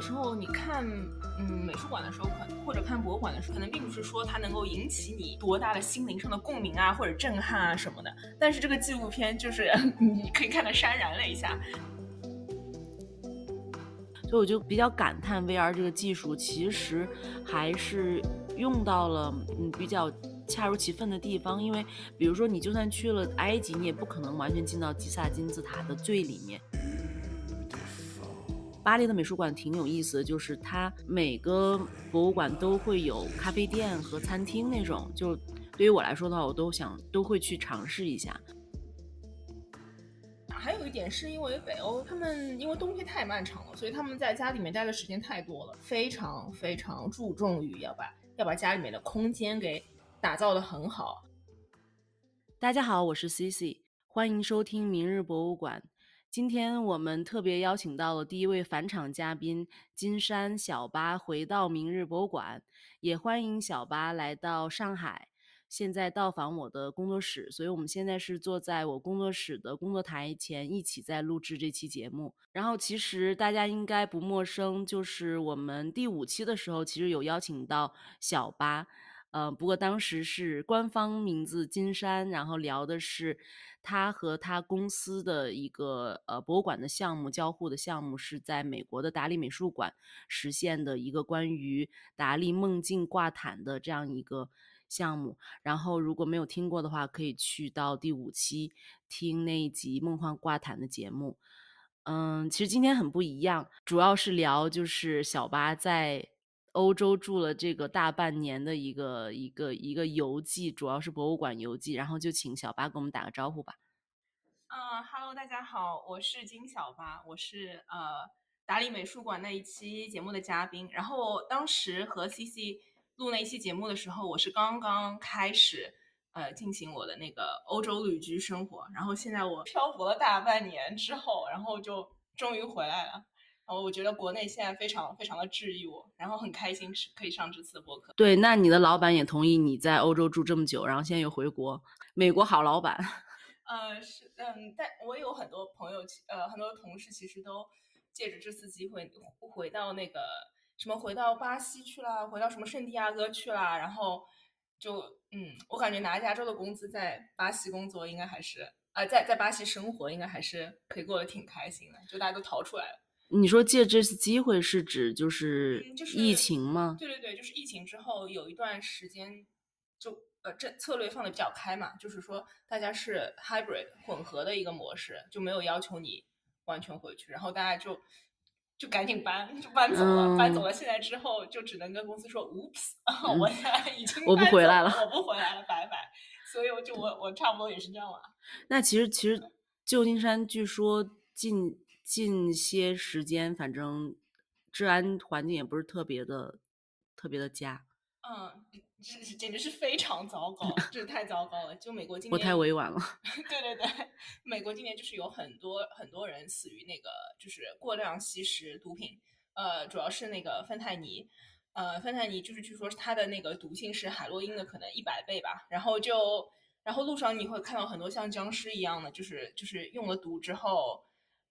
的时候你看，嗯，美术馆的时候，可或者看博物馆的时候，可能并不是说它能够引起你多大的心灵上的共鸣啊，或者震撼啊什么的。但是这个纪录片就是 你可以看得潸然泪下。所以我就比较感叹，VR 这个技术其实还是用到了嗯比较恰如其分的地方。因为比如说你就算去了埃及，你也不可能完全进到吉萨金字塔的最里面。巴黎的美术馆挺有意思的，就是它每个博物馆都会有咖啡店和餐厅那种。就对于我来说的话，我都想都会去尝试一下。还有一点是因为北欧他们因为冬天太漫长了，所以他们在家里面待的时间太多了，非常非常注重于要把要把家里面的空间给打造的很好。大家好，我是 Cici，欢迎收听明日博物馆。今天我们特别邀请到了第一位返场嘉宾金山小巴回到明日博物馆，也欢迎小巴来到上海，现在到访我的工作室，所以我们现在是坐在我工作室的工作台前，一起在录制这期节目。然后其实大家应该不陌生，就是我们第五期的时候，其实有邀请到小巴。呃，不过当时是官方名字金山，然后聊的是他和他公司的一个呃博物馆的项目交互的项目，是在美国的达利美术馆实现的一个关于达利梦境挂毯的这样一个项目。然后如果没有听过的话，可以去到第五期听那一集梦幻挂毯的节目。嗯，其实今天很不一样，主要是聊就是小巴在。欧洲住了这个大半年的一个一个一个游记，主要是博物馆游记，然后就请小八给我们打个招呼吧。嗯哈喽，大家好，我是金小八，我是呃达利美术馆那一期节目的嘉宾。然后当时和 CC 录那一期节目的时候，我是刚刚开始呃进行我的那个欧洲旅居生活，然后现在我漂泊了大半年之后，然后就终于回来了。我我觉得国内现在非常非常的治愈我，然后很开心是可以上这次的播客。对，那你的老板也同意你在欧洲住这么久，然后现在又回国，美国好老板。呃，是，嗯，但我有很多朋友，呃，很多同事其实都借着这次机会回到那个什么，回到巴西去啦，回到什么圣地亚哥去啦，然后就，嗯，我感觉拿加州的工资在巴西工作应该还是，呃，在在巴西生活应该还是可以过得挺开心的，就大家都逃出来了。你说借这次机会是指就是疫情吗？对对对，就是疫情之后有一段时间，就呃这策略放的比较开嘛，就是说大家是 hybrid 混合的一个模式，就没有要求你完全回去，然后大家就就赶紧搬，就搬走了，搬走了。现在之后就只能跟公司说，oops，我现在已经我不回来了，我不回来了，拜拜。所以我就我我差不多也是这样了。那其实其实旧金山据说近。近些时间，反正治安环境也不是特别的、特别的佳。嗯，这是简直是非常糟糕，这太糟糕了。就美国今年，我太委婉了。对对对，美国今年就是有很多很多人死于那个就是过量吸食毒品，呃，主要是那个芬太尼。呃，芬太尼就是据说它的那个毒性是海洛因的可能一百倍吧。然后就，然后路上你会看到很多像僵尸一样的，就是就是用了毒之后。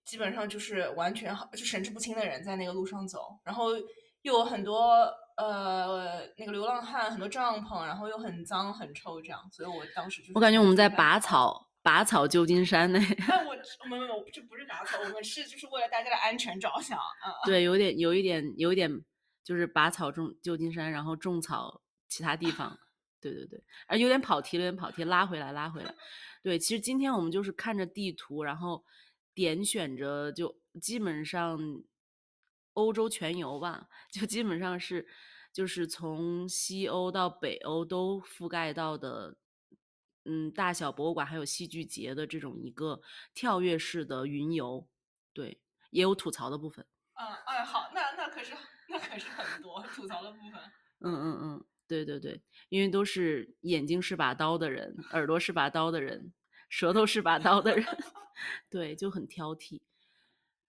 基本上就是完全好，就神志不清的人在那个路上走，然后又有很多呃那个流浪汉，很多帐篷，然后又很脏很臭这样，所以我当时就我感觉我们在拔草拔草旧金山呢。那我没有没有，这不是拔草，我们是就是为了大家的安全着想啊。对，有点有一点有一点就是拔草种旧金山，然后种草其他地方。对对对，啊，有点跑题了，有点跑题，拉回来拉回来。对，其实今天我们就是看着地图，然后点选着，就基本上欧洲全游吧，就基本上是就是从西欧到北欧都覆盖到的，嗯，大小博物馆还有戏剧节的这种一个跳跃式的云游，对，也有吐槽的部分。嗯，哎，好，那那可是那可是很多吐槽的部分。嗯嗯嗯，对对对，因为都是眼睛是把刀的人，耳朵是把刀的人，舌头是把刀的人，对，就很挑剔。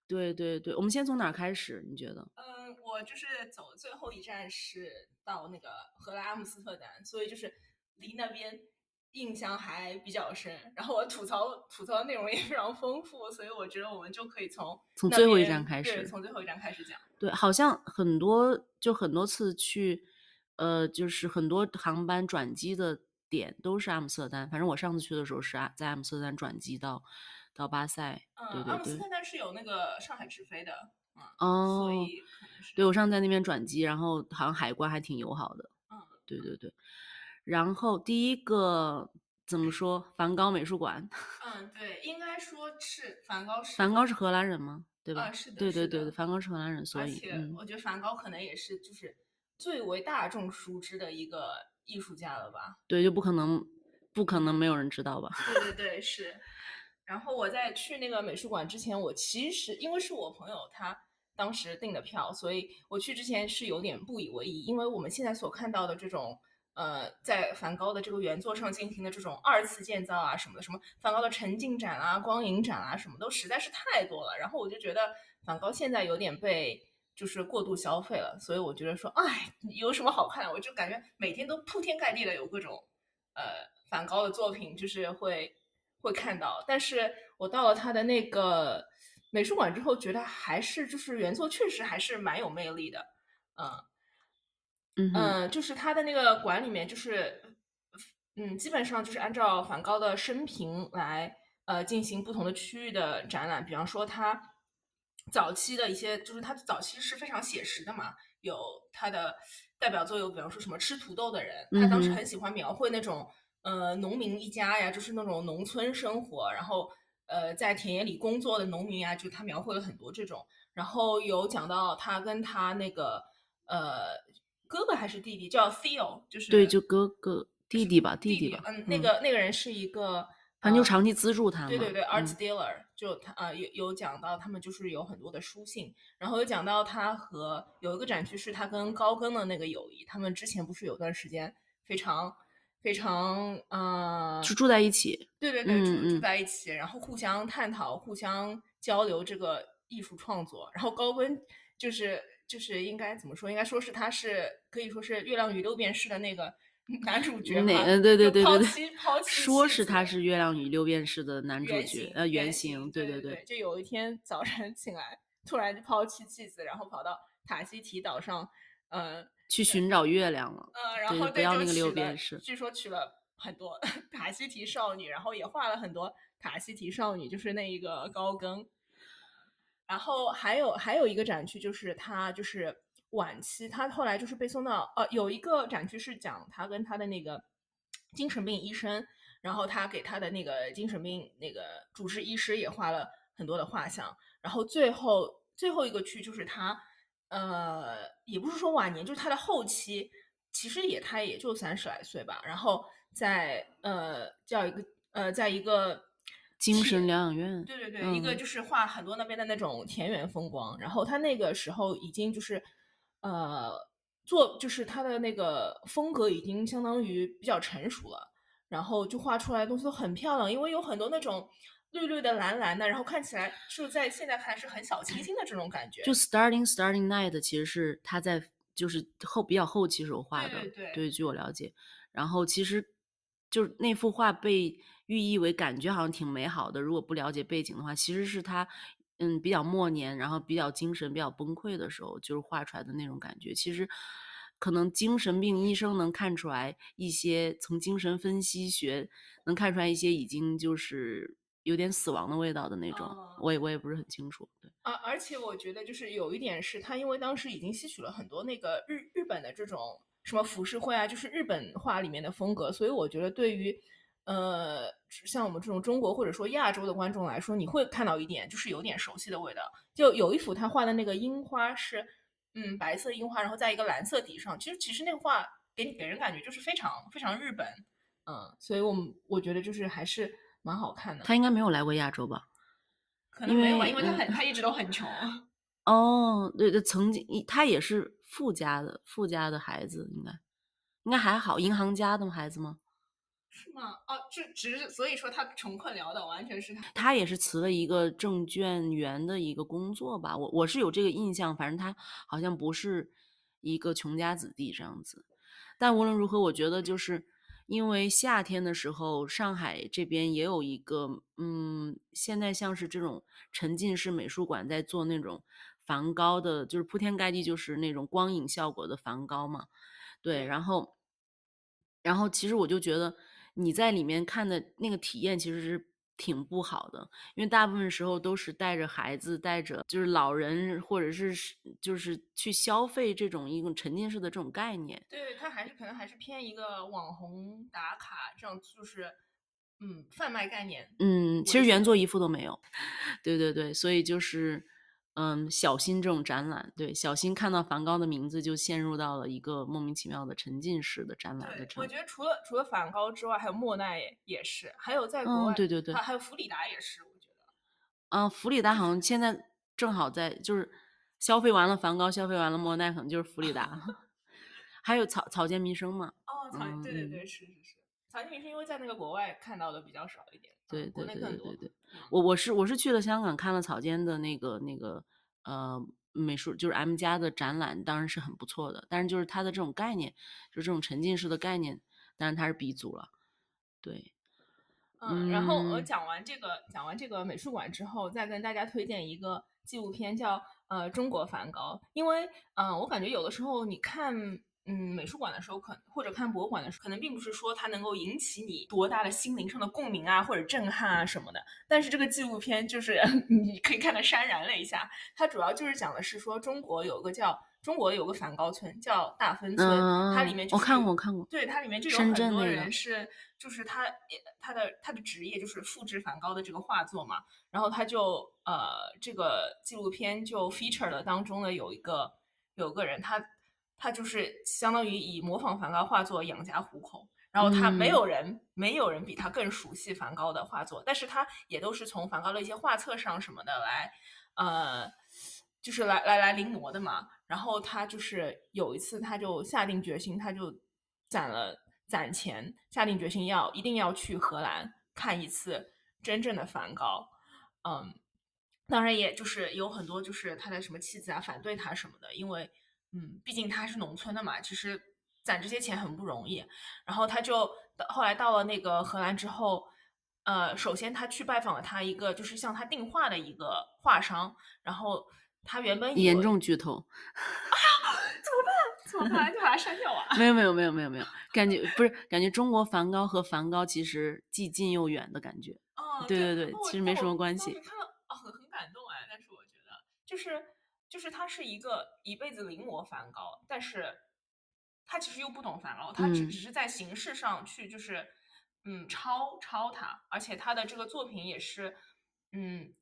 对对对，我们先从哪儿开始？你觉得？嗯，我就是走最后一站是到那个荷兰阿姆斯特丹，所以就是离那边印象还比较深。然后我吐槽吐槽的内容也非常丰富，所以我觉得我们就可以从从最后一站开对始从最后一站开始讲。对，好像很多就很多次去，呃，就是很多航班转机的点都是阿姆斯特丹。反正我上次去的时候是啊，在阿姆斯特丹转机到到巴塞。对嗯，阿姆斯特丹是有那个上海直飞的，嗯，哦对我上次在那边转机，然后好像海关还挺友好的。嗯，对对对，然后第一个怎么说？梵高美术馆，嗯，对，应该说是梵高是梵高是荷兰人吗？对吧？啊是的对对对对，梵高是荷兰人，所以而且嗯，我觉得梵高可能也是就是最为大众熟知的一个艺术家了吧。对，就不可能不可能没有人知道吧？对对对，是。然后我在去那个美术馆之前，我其实因为是我朋友他当时订的票，所以我去之前是有点不以为意，因为我们现在所看到的这种。呃，在梵高的这个原作上进行的这种二次建造啊什么的，什么梵高的沉浸展啊、光影展啊，什么都实在是太多了。然后我就觉得梵高现在有点被就是过度消费了，所以我觉得说，哎，有什么好看的？我就感觉每天都铺天盖地的有各种呃梵高的作品，就是会会看到。但是我到了他的那个美术馆之后，觉得还是就是原作确实还是蛮有魅力的，嗯。嗯就是他的那个馆里面，就是嗯，基本上就是按照梵高的生平来呃进行不同的区域的展览。比方说他早期的一些，就是他早期是非常写实的嘛，有他的代表作有，比方说什么吃土豆的人，他当时很喜欢描绘那种呃农民一家呀，就是那种农村生活，然后呃在田野里工作的农民呀，就他描绘了很多这种。然后有讲到他跟他那个呃哥哥还是弟弟叫 Theo，就是对，就哥哥弟弟吧，弟弟吧，嗯，那个那个人是一个，呃反正就长期资助他嘛。对对对，art 嗯 dealer，就他呃有有讲到他们就是有很多的书信，然后有讲到他和有一个展区是他跟高更的那个友谊，他们之前不是有段时间非常非常呃，就住在一起。对对对，住住在一起，然后互相探讨、互相交流这个艺术创作。然后高更就是就是应该怎么说？应该说是他是可以说是《月亮与六便士》的那个 男主角嘛？哪呃对对对对对说是他是《月亮与六便士》的男主角呃，原型，型，对对对就有一天早晨醒来，突然就抛弃妻子，然后跑到塔希提岛上，呃去寻找月亮了。呃，然后不要那个六便士据说娶了很多 塔希提少女，然后也画了很多塔希提少女，就是那一个高更。然后还有还有一个展区，就是他就是晚期，他后来就是被送到呃，有一个展区是讲他跟他的那个精神病医生，然后他给他的那个精神病那个主治医师也画了很多的画像，然后最后最后一个区就是他呃，也不是说晚年，就是他的后期，其实也他也就三十来岁吧，然后在呃叫一个呃在一个精神疗养院。对对对，一个嗯。就是画很多那边的那种田园风光，然后他那个时候已经就是，呃，做就是他的那个风格已经相当于比较成熟了，然后就画出来的东西都很漂亮，因为有很多那种绿绿的、蓝蓝的，然后看起来是在现在看来是很小清新的这种感觉。就 Starting Starting Night 其实是他在就是后比较后期时候画的，对对据我了解。然后其实就是那幅画被寓意为感觉好像挺美好的，如果不了解背景的话，其实是他嗯比较末年，然后比较精神比较崩溃的时候，就是画出来的那种感觉。其实可能精神病医生能看出来一些，从精神分析学能看出来一些已经就是有点死亡的味道的那种，哦我也我也不是很清楚。对。啊，而且我觉得就是有一点是，他因为当时已经吸取了很多那个日日本的这种什么浮世绘啊，就是日本画里面的风格，所以我觉得对于呃，像我们这种中国或者说亚洲的观众来说，你会看到一点就是有点熟悉的味道。就有一幅他画的那个樱花是，嗯，白色樱花，然后在一个蓝色底上。其实其实那个画给你给人感觉就是非常非常日本，嗯，所以我们我觉得就是还是蛮好看的。他应该没有来过亚洲吧？可能没有吧，因为因为他很他一直都很穷。哦，对对，曾经他也是富家的富家的孩子，应该应该还好，银行家的孩子吗？是吗？哦，这只是所以说他穷困潦倒，完全是他。他也是辞了一个证券员的一个工作吧，我我是有这个印象，反正他好像不是一个穷家子弟这样子。但无论如何，我觉得就是因为夏天的时候，上海这边也有一个，嗯，现在像是这种沉浸式美术馆在做那种梵高的，就是铺天盖地就是那种光影效果的梵高嘛，对，然后，然后其实我就觉得。你在里面看的那个体验其实是挺不好的，因为大部分时候都是带着孩子，带着就是老人，或者是就是去消费这种一种沉浸式的这种概念。对，它还是可能还是偏一个网红打卡这样，就是嗯贩卖概念。嗯，其实原作一幅都没有。对对对，所以就是。嗯，小新这种展览，对小新看到梵高的名字就陷入到了一个莫名其妙的沉浸式的展览的。我觉得除了除了梵高之外，还有莫奈也是，还有在国外，对对对，还有弗里达也是，我觉得。嗯，弗里达好像现在正好在就是消费完了梵高，消费完了莫奈，可能就是弗里达。还有草草间弥生嘛？哦，草对对对，是是是，草间明是因为在那个国外看到的比较少一点。对对对对对对，我我是我是去了香港看了草间的那个那个呃美术，就是 M 家的展览，当然是很不错的。但是就是它的这种概念，就这种沉浸式的概念，当然它是鼻祖了。对，嗯，然后我讲完这个讲完这个美术馆之后，再跟大家推荐一个纪录片，叫呃中国梵高，因为嗯我感觉有的时候你看。嗯，美术馆的时候，可或者看博物馆的时候，可能并不是说它能够引起你多大的心灵上的共鸣啊，或者震撼啊什么的。但是这个纪录片就是 你可以看得潸然泪下。它主要就是讲的是说，中国有个叫中国有个梵高村，叫大芬村，它里面就我看过看过，对，它里面就有很多人是，就是他他的他的职业就是复制梵高的这个画作嘛。然后他就呃，这个纪录片就 feature 了当中的有一个有个人他。他就是相当于以模仿梵高画作养家糊口，然后他没有人没有人比他更熟悉梵高的画作，但是他也都是从梵高的一些画册上什么的来，呃，就是来来来临摹的嘛。然后他就是有一次他就下定决心，他就攒了攒钱，下定决心要一定要去荷兰看一次真正的梵高。嗯，当然也就是有很多就是他的什么妻子啊反对他什么的，因为。嗯，毕竟他是农村的嘛，其实攒这些钱很不容易。然后他就后来到了那个荷兰之后，呃，首先他去拜访了他一个就是向他订画的一个画商。然后他原本严重剧透，哎呀，怎么办？怎么办？就把它删掉啊？没有没有没有没有没有，感觉不是感觉中国梵高和梵高其实既近又远的感觉。哦，对对对，其实没什么关系。看了哦，很很感动哎，但是我觉得就是。就是他是一个一辈子临摹梵高，但是他其实又不懂梵高，他只只是在形式上去就是嗯抄抄他，而且他的这个作品也是嗯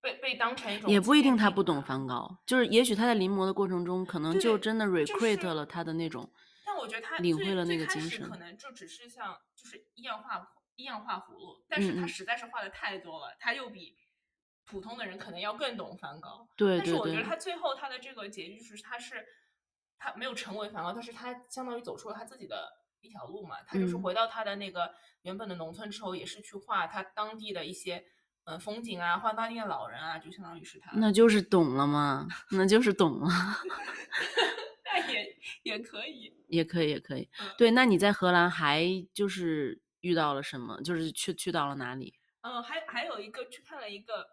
被被当成一种也不一定他不懂梵高，就是也许他在临摹的过程中可能就真的 recreate 了他的那种，但我觉得他领会了那个精神，可能就只是像就是一样画一样画葫芦，但是他实在是画的太多了，他又比。普通的人可能要更懂梵高，对，但是我觉得他最后他的这个结局就是他是他没有成为梵高，但是他相当于走出了他自己的一条路嘛。他就是回到他的那个原本的农村之后，也是去画他当地的一些呃风景啊，画当地的老人啊，就相当于是他。那就是懂了嘛，那就是懂了。那也也可以，也可以，也可以。对，那你在荷兰还就是遇到了什么？就是去去到了哪里？嗯，还还有一个去看了一个。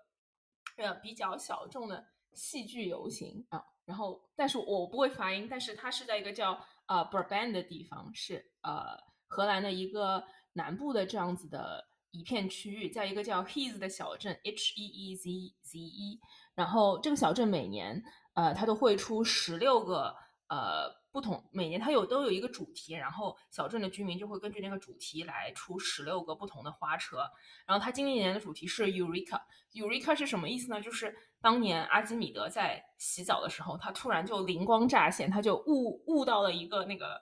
呃，比较小众的戏剧游行啊，然后，但是我不会发音，但是它是在一个叫呃 Brabant 的地方，是呃荷兰的一个南部的这样子的一片区域，在一个叫 Hees 的小镇，H E E Z Z E，然后这个小镇每年呃它都会出十六个呃不同，每年它有都有一个主题，然后小镇的居民就会根据那个主题来出十六个不同的花车。然后它今年的主题是 Eureka。Eureka 是什么意思呢？就是当年阿基米德在洗澡的时候，他突然就灵光乍现，他就悟悟到了一个那个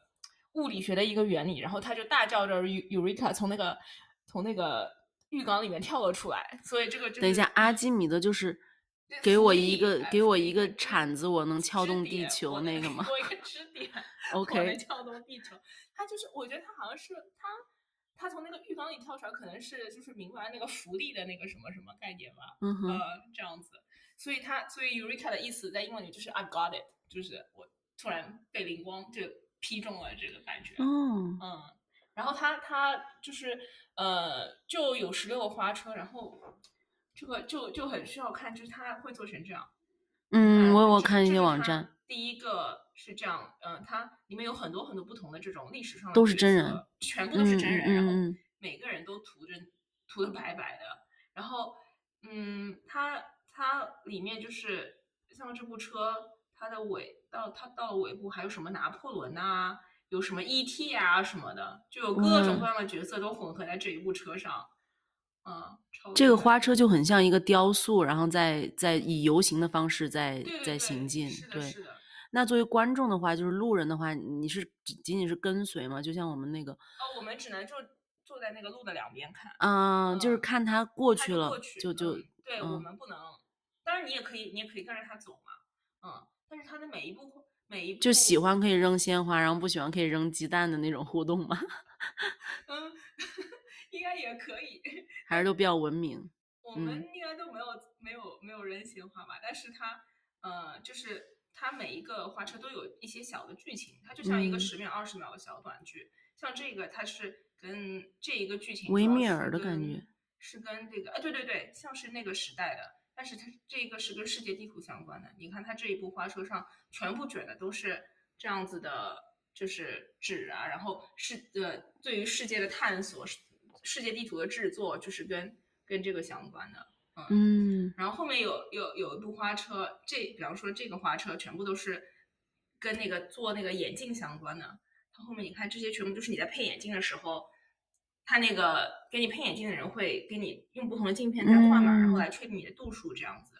物理学的一个原理，然后他就大叫着 Eureka 从那个从那个浴缸里面跳了出来。所以这个等一下，阿基米德就是给我一个给我一个铲子，我能撬动地球那个吗？我一个支点，OK，能撬动地球。他就是，我觉得他好像是他。他从那个浴缸里跳出来，可能是就是明白那个浮力的那个什么什么概念吧，嗯呃，这样子，所以他所以 Eureka 的意思在英文里就是 I got it，就是我突然被灵光就劈中了这个感觉，嗯嗯，然后他他就是呃就有十六个花车，然后这个就就很需要看，就是他会做成这样，嗯，我我看一些网站，第一个。是这样，嗯，它里面有很多很多不同的这种历史上的都是真人，全部都是真人，然后每个人都涂着涂的白白的，然后，嗯，它它里面就是像这部车，它的尾到它到了尾部还有什么拿破仑啊，有什么 E.T. 啊什么的，就有各种各样的角色都混合在这一部车上，嗯，这个花车就很像一个雕塑，然后在在以游行的方式在在行进，对。那作为观众的话，就是路人的话，你是仅仅是跟随吗？就像我们那个哦，我们只能就坐在那个路的两边看，嗯，就是看他过去了，就就对我们不能。当然，你也可以，你也可以跟着他走嘛，嗯。但是他的每一步每一步就喜欢可以扔鲜花，然后不喜欢可以扔鸡蛋的那种互动吗？嗯，应该也可以，还是都比较文明。我们应该都没有没有没有人性化吧？但是它呃，就是。它每一个花车都有一些小的剧情，它就像一个十秒、二十秒的小短剧。像这个，它是跟这一个剧情维米尔的感觉，是跟这个，啊，对对对，像是那个时代的，但是它这个是跟世界地图相关的。你看它这一部花车上全部卷的都是这样子的，就是纸啊，然后是呃，对于世界的探索，世界地图的制作，就是跟跟这个相关的。嗯，然后后面有有有一部花车，这比方说这个花车全部都是跟那个做那个眼镜相关的。它后面你看这些全部都是你在配眼镜的时候，他那个给你配眼镜的人会给你用不同的镜片在换嘛，然后来确定你的度数这样子。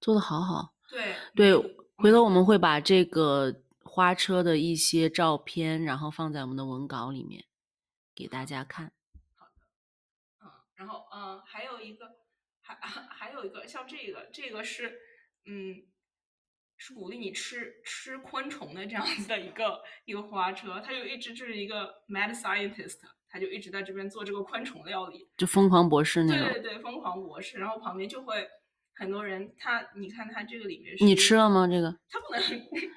做的好好。对对，回头我们会把这个花车的一些照片，然后放在我们的文稿里面给大家看。然后嗯，还有一个。还 还有一个像这个，这个是，嗯，是鼓励你吃吃昆虫的这样子的一个一个花车，他就一直就是一个 mad scientist，他就一直在这边做这个昆虫料理，就疯狂博士那种。对对对，疯狂博士，然后旁边就会很多人，他你看他这个里面，你吃了吗？这个他不能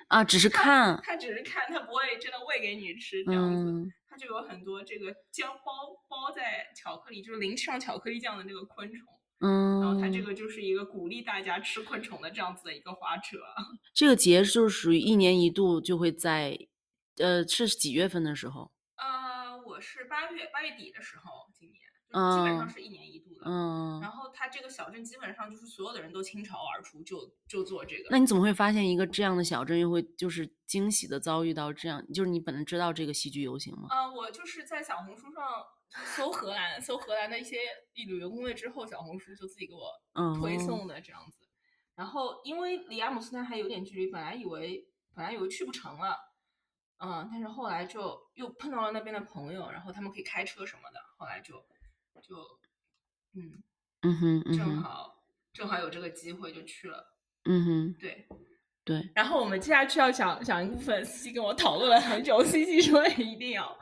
啊，只是看，他只是看，他不会真的喂给你吃这样子，他就有很多这个将包包在巧克力，就是淋上巧克力酱的那个昆虫。嗯，然后它这个就是一个鼓励大家吃昆虫的这样子的一个花车。这个节就是属于一年一度就会在，呃，是几月份的时候？呃，我是八月八月底的时候，今年基本上是一年一度的。嗯。然后它这个小镇基本上就是所有的人都倾巢而出，就就做这个。那你怎么会发现一个这样的小镇又会就是惊喜的遭遇到这样？就是你本来知道这个戏剧游行吗？呃，我就是在小红书上。搜荷兰，搜荷兰的一些旅游攻略之后，小红书就自己给我推送的这样子。然后因为离阿姆斯特丹还有点距离，本来以为本来以为去不成了，嗯，但是后来就又碰到了那边的朋友，然后他们可以开车什么的，后来就就嗯嗯哼，正好正好有这个机会就去了。嗯哼，对对。然后我们接下去要讲讲一部分，C C 跟我讨论了很久，C C 说一定要。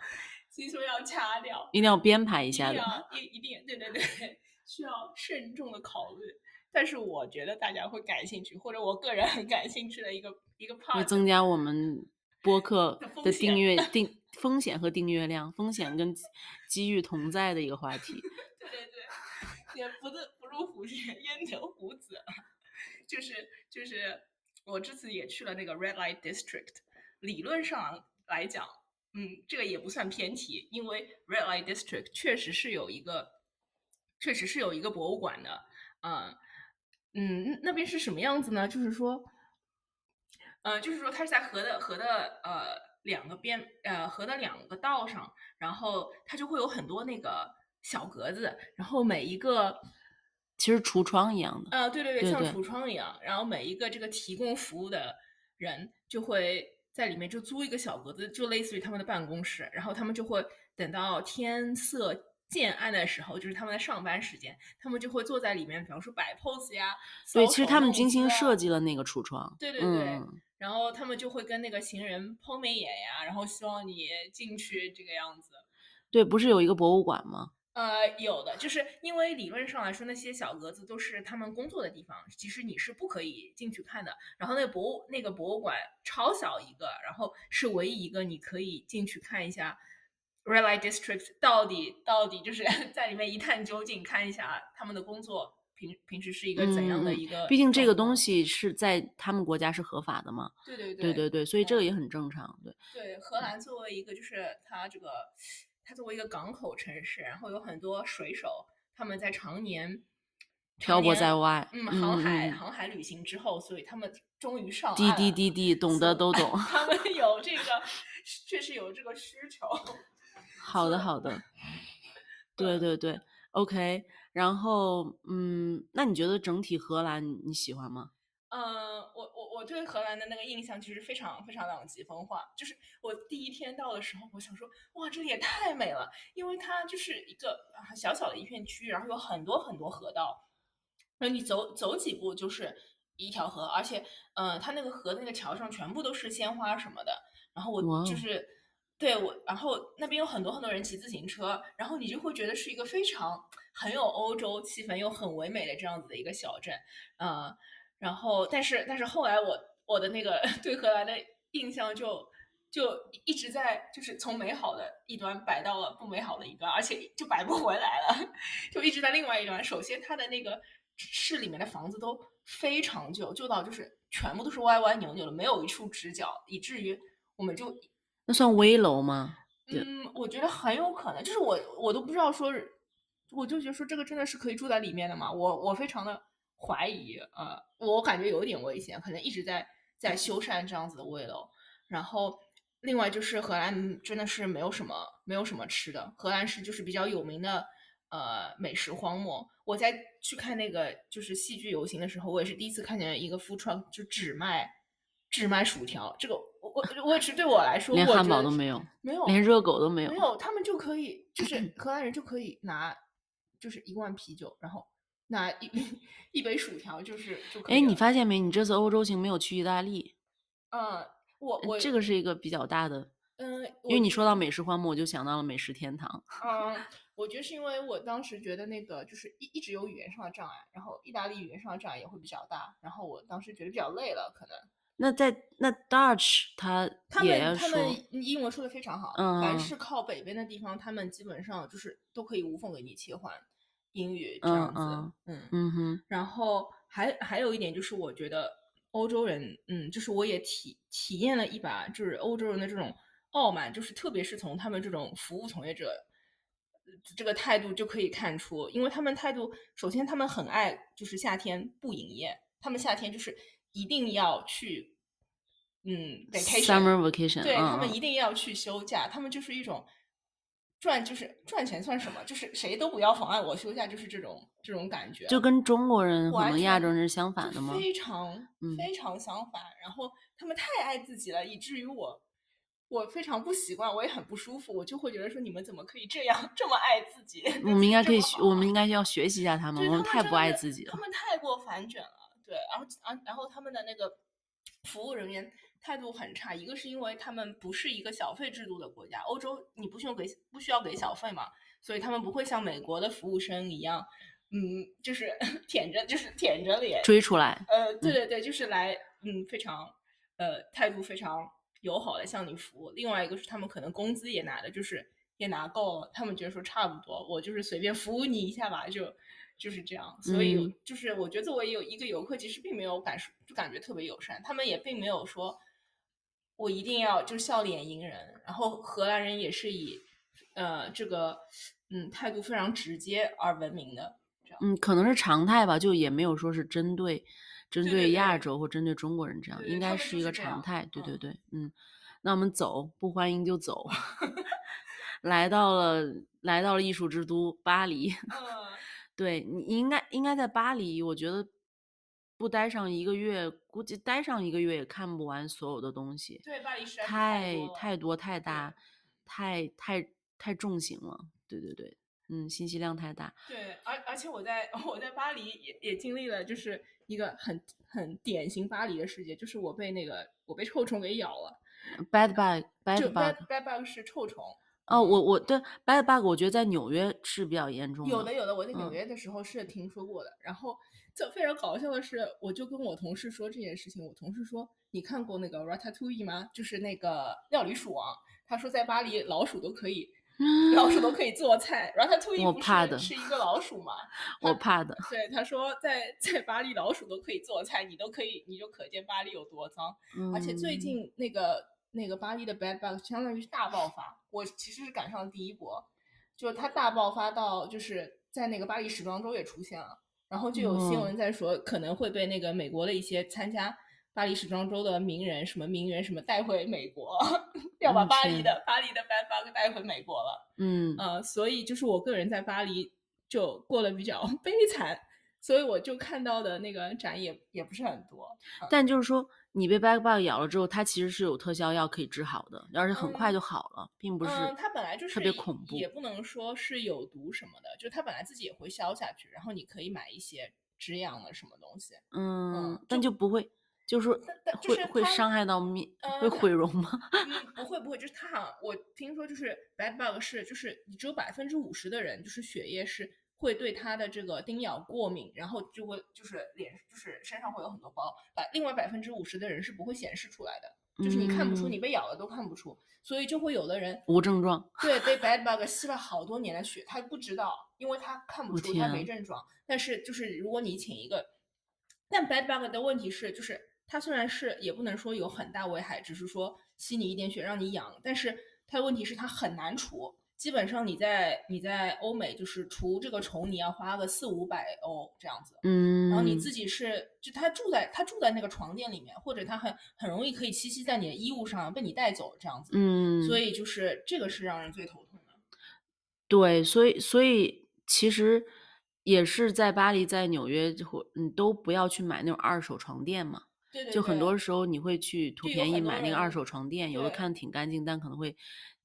所以说要掐掉，一定要编排一下的，一一定对对对，需要慎重的考虑。但是我觉得大家会感兴趣，或者我个人很感兴趣的一个一个 part，会增加我们播客的订阅订风险和订阅量，风险跟机遇同在的一个话题。对对对，也不是不入虎穴焉得虎子，就是就是我这次也去了那个 Red Light District，理论上来讲。嗯，这个也不算偏题，因为 Red Light District 确实是有一个，确实是有一个博物馆的。嗯嗯，那边是什么样子呢？就是说，呃，就是说它是在河的河的呃两个边呃河的两个道上，然后它就会有很多那个小格子，然后每一个其实橱窗一样的。呃对对对对像橱窗一样，然后每一个这个提供服务的人就会在里面就租一个小格子，就类似于他们的办公室，然后他们就会等到天色。渐暗的时候，就是他们的上班时间，他们就会坐在里面，比方说摆 pose 呀。对，其实他们精心设计了那个橱窗。对对对嗯然后他们就会跟那个行人抛媚眼呀，然后希望你进去这个样子。对，不是有一个博物馆吗？呃，有的，就是因为理论上来说，那些小格子都是他们工作的地方，其实你是不可以进去看的。然后那个博物那个博物馆超小一个，然后是唯一一个你可以进去看一下 Red Light District 到底到底就是 在里面一探究竟，看一下他们的工作平平时是一个怎样的一个。毕竟这个东，西是在他们国家是合法的嘛。对对对对对，所以这个嗯也很正常。对，对，荷兰作为一个就是它这个，它作为一个港口城市，然后有很多水手，他们在常年漂泊在外嗯，航海、航海旅行之后，所以他们终于上滴岸了滴滴滴，懂得都懂。他们有这个，确实有这个需求。好的，好的。对对对，OK。然后，嗯，那你觉得整体荷兰你喜欢吗？嗯，我我我对荷兰的那个印象其实非常非常两极分化。就是我第一天到的时候，我想说，哇，这里也太美了，因为它就是一个啊小小的一片区域，然后有很多很多河道，然后你走走几步就是一条河，而且，嗯，它那个河的那个桥上全部都是鲜花什么的。然后我就是对我，然后那边有很多很多人骑自行车，然后你就会觉得是一个非常很有欧洲气氛又很唯美的这样子的一个小镇，呃，然后但是但是后来我我的那个对荷兰的印象就就一直在就是从美好的一端摆到了不美好的一端，而且就摆不回来了，就一直在另外一端。首先，它的那个市里面的房子都非常旧，旧到就是全部都是歪歪扭扭的，没有一处直角，以至于我们就那算危楼吗？嗯，我觉得很有可能，就是我我都不知道说，我就觉得说这个真的是可以住在里面的吗？我我非常的怀疑，呃，我感觉有一点危险，可能一直在在修缮这样子的危楼。然后另外就是荷兰真的是没有什么没有什么吃的，荷兰是就是比较有名的呃美食荒漠。我在去看那个就是戏剧游行的时候，我也是第一次看见一个 food truck 就只卖只卖薯条，这个我 我我也是对我来说，连汉堡都没有，没有，连热狗都没有。没有，他们就可以，就 是荷兰人就可以拿，就是一罐啤酒，然后拿一 一杯薯条，就是就可以哎，你发现没？你这次欧洲行没有去意大利，嗯，我我呃这个是一个比较大的，嗯，因为你说到到美食荒漠，我就想到了美食天堂。嗯，我觉得是因为我当时觉得那个就是一一直有语言上的障碍，然后意大利语言上的障碍也会比较大，然后我当时觉得比较累了，可能那在那 Dutch 他他们他们英文说的非常好，嗯凡。是靠北边的地方，他们基本上就是都可以无缝给你切换英语这样子，嗯嗯。嗯哼，然后还还有一点就是，我觉得欧洲人，嗯，就是我也体体验了一把，就是欧洲人的这种傲慢，就是特别是从他们这种服务从业者呃这个态度就可以看出，因为他们态度，首先他们很爱就是夏天不营业，他们夏天就是一定要去，嗯 Summer，vacation，vacation，对他们一定要去休假，他们就是一种赚，就是赚钱算什么？就是谁都不要妨碍我休假，就是这种这种感觉。就跟中国人我们亚洲人是相反的吗？非常嗯非常相反。然后他们太爱自己了，以至于我我非常不习惯，我也很不舒服。我就会觉得说，你们怎么可以这样 这么爱自己？我们应该可以学，我们应该要学习一下他们，我们太不爱自己了他。们太过反卷了。对，然后啊，然后他们的那个服务人员态度很差。一个是因为他们不是一个小费制度的国家，欧洲你不需要给不需要给小费嘛，所以他们不会像美国的服务生一样，嗯，就是 舔着就是舔着脸，追出来，呃，对对对，就是来嗯非常呃态度非常友好的向你服务。另外一个是他们可能工资也拿的就是也拿够了，他们觉得说差不多，我就是随便服务你一下吧，就就是这样。所以嗯就是我觉得作为有一个游客，其实并没有感受就感觉特别友善，他们也并没有说我一定要就笑脸迎人。然后荷兰人也是以呃这个嗯态度非常直接而闻名的。嗯，可能是常态吧，就也没有说是针对针对对亚洲或针对中国人这样，应该是一个常态。对对嗯对，嗯，那我们走，不欢迎就走，来到了来到了艺术之都巴黎。嗯，对你你应该应该在巴黎，我觉得不待上一个月，估计待上一个月也看不完所有的东西，对，巴黎实在是太太多太大，太太太重型了。对对对，嗯，信息量太大。对，而而且我在 我在巴黎也也经历了，就是一个很很典型巴黎的世界，就是我被那个我被臭虫给咬了，Bad bug bad bug。bad bug 是臭虫。哦，我我对 bad bug，我觉得在纽约是比较严重的有的有的，我在嗯纽约的时候是听说过的。然后就非常搞笑的是，我就跟我同事说这件事情，我同事说：“你看过那个 Ratatouille 吗？就是那个料理鼠王。”他说在巴黎老鼠都可以，老鼠都可以做菜。Ratatouille 不我怕的是是一个老鼠吗？我怕的。对，他说在在巴黎老鼠都可以做菜，你都可以，你就可见巴黎有多脏。而且最嗯近那个那个巴黎的 bad bug 相当于是大爆发，我其实是赶上了第一波，就是它大爆发到就是在那个巴黎时装周也出现了，然后就有新哦闻在说可能会被那个美国的一些参加巴黎时装周的名人什么名媛什么带回美国，要把嗯巴黎天的巴黎的 bad bug 带回美国了。嗯。呃，所以就是我个人在巴黎就过得比较 悲惨，所以我就看到的那个展也也不是很多。但就是说，你被 bad bug 咬了之后，它其实是有特效药可以治好的，而且很快就好了，并不是嗯，它本来就是特别恐怖。也不能说是有毒什么的，就它本来自己也会消下去，然后你可以买一些止痒的什么东西。嗯嗯，但就不会，就是会是会伤害到面，会毁容吗？嗯，不会不会，就是它好像我听说就是 bad bug 是就是你只有百分之五十的人就是血液是会对它的这个叮咬过敏，然后就会就是脸就是身上会有很多包，百另外百分之五十的人是不会显示出来的，就是你看不出，嗯你被咬了都看不出，所以就会有的人无症状。对，被 bad bug 吸了好多年的血，他不知道，因为他看不出，他没症状。但是就是如果你请一个，但 bad bug 的问题是，就是它虽然是也不能说有很大危害，只是说吸你一点血让你痒，但是它的问题是它很难除。基本上你在你在欧美就是除这个虫，你要花个四五百欧这样子。嗯，然后你自己是，就他住在他住在那个床垫里面，或者他很很容易可以栖息在你的衣物上被你带走这样子。嗯，所以就是这个是让人最头痛的。对，所以所以其实也是在巴黎、在纽约或你都不要去买那种二手床垫嘛。对对就很多时候你会去图便宜买那个二手床垫，有的看挺干净，但可能会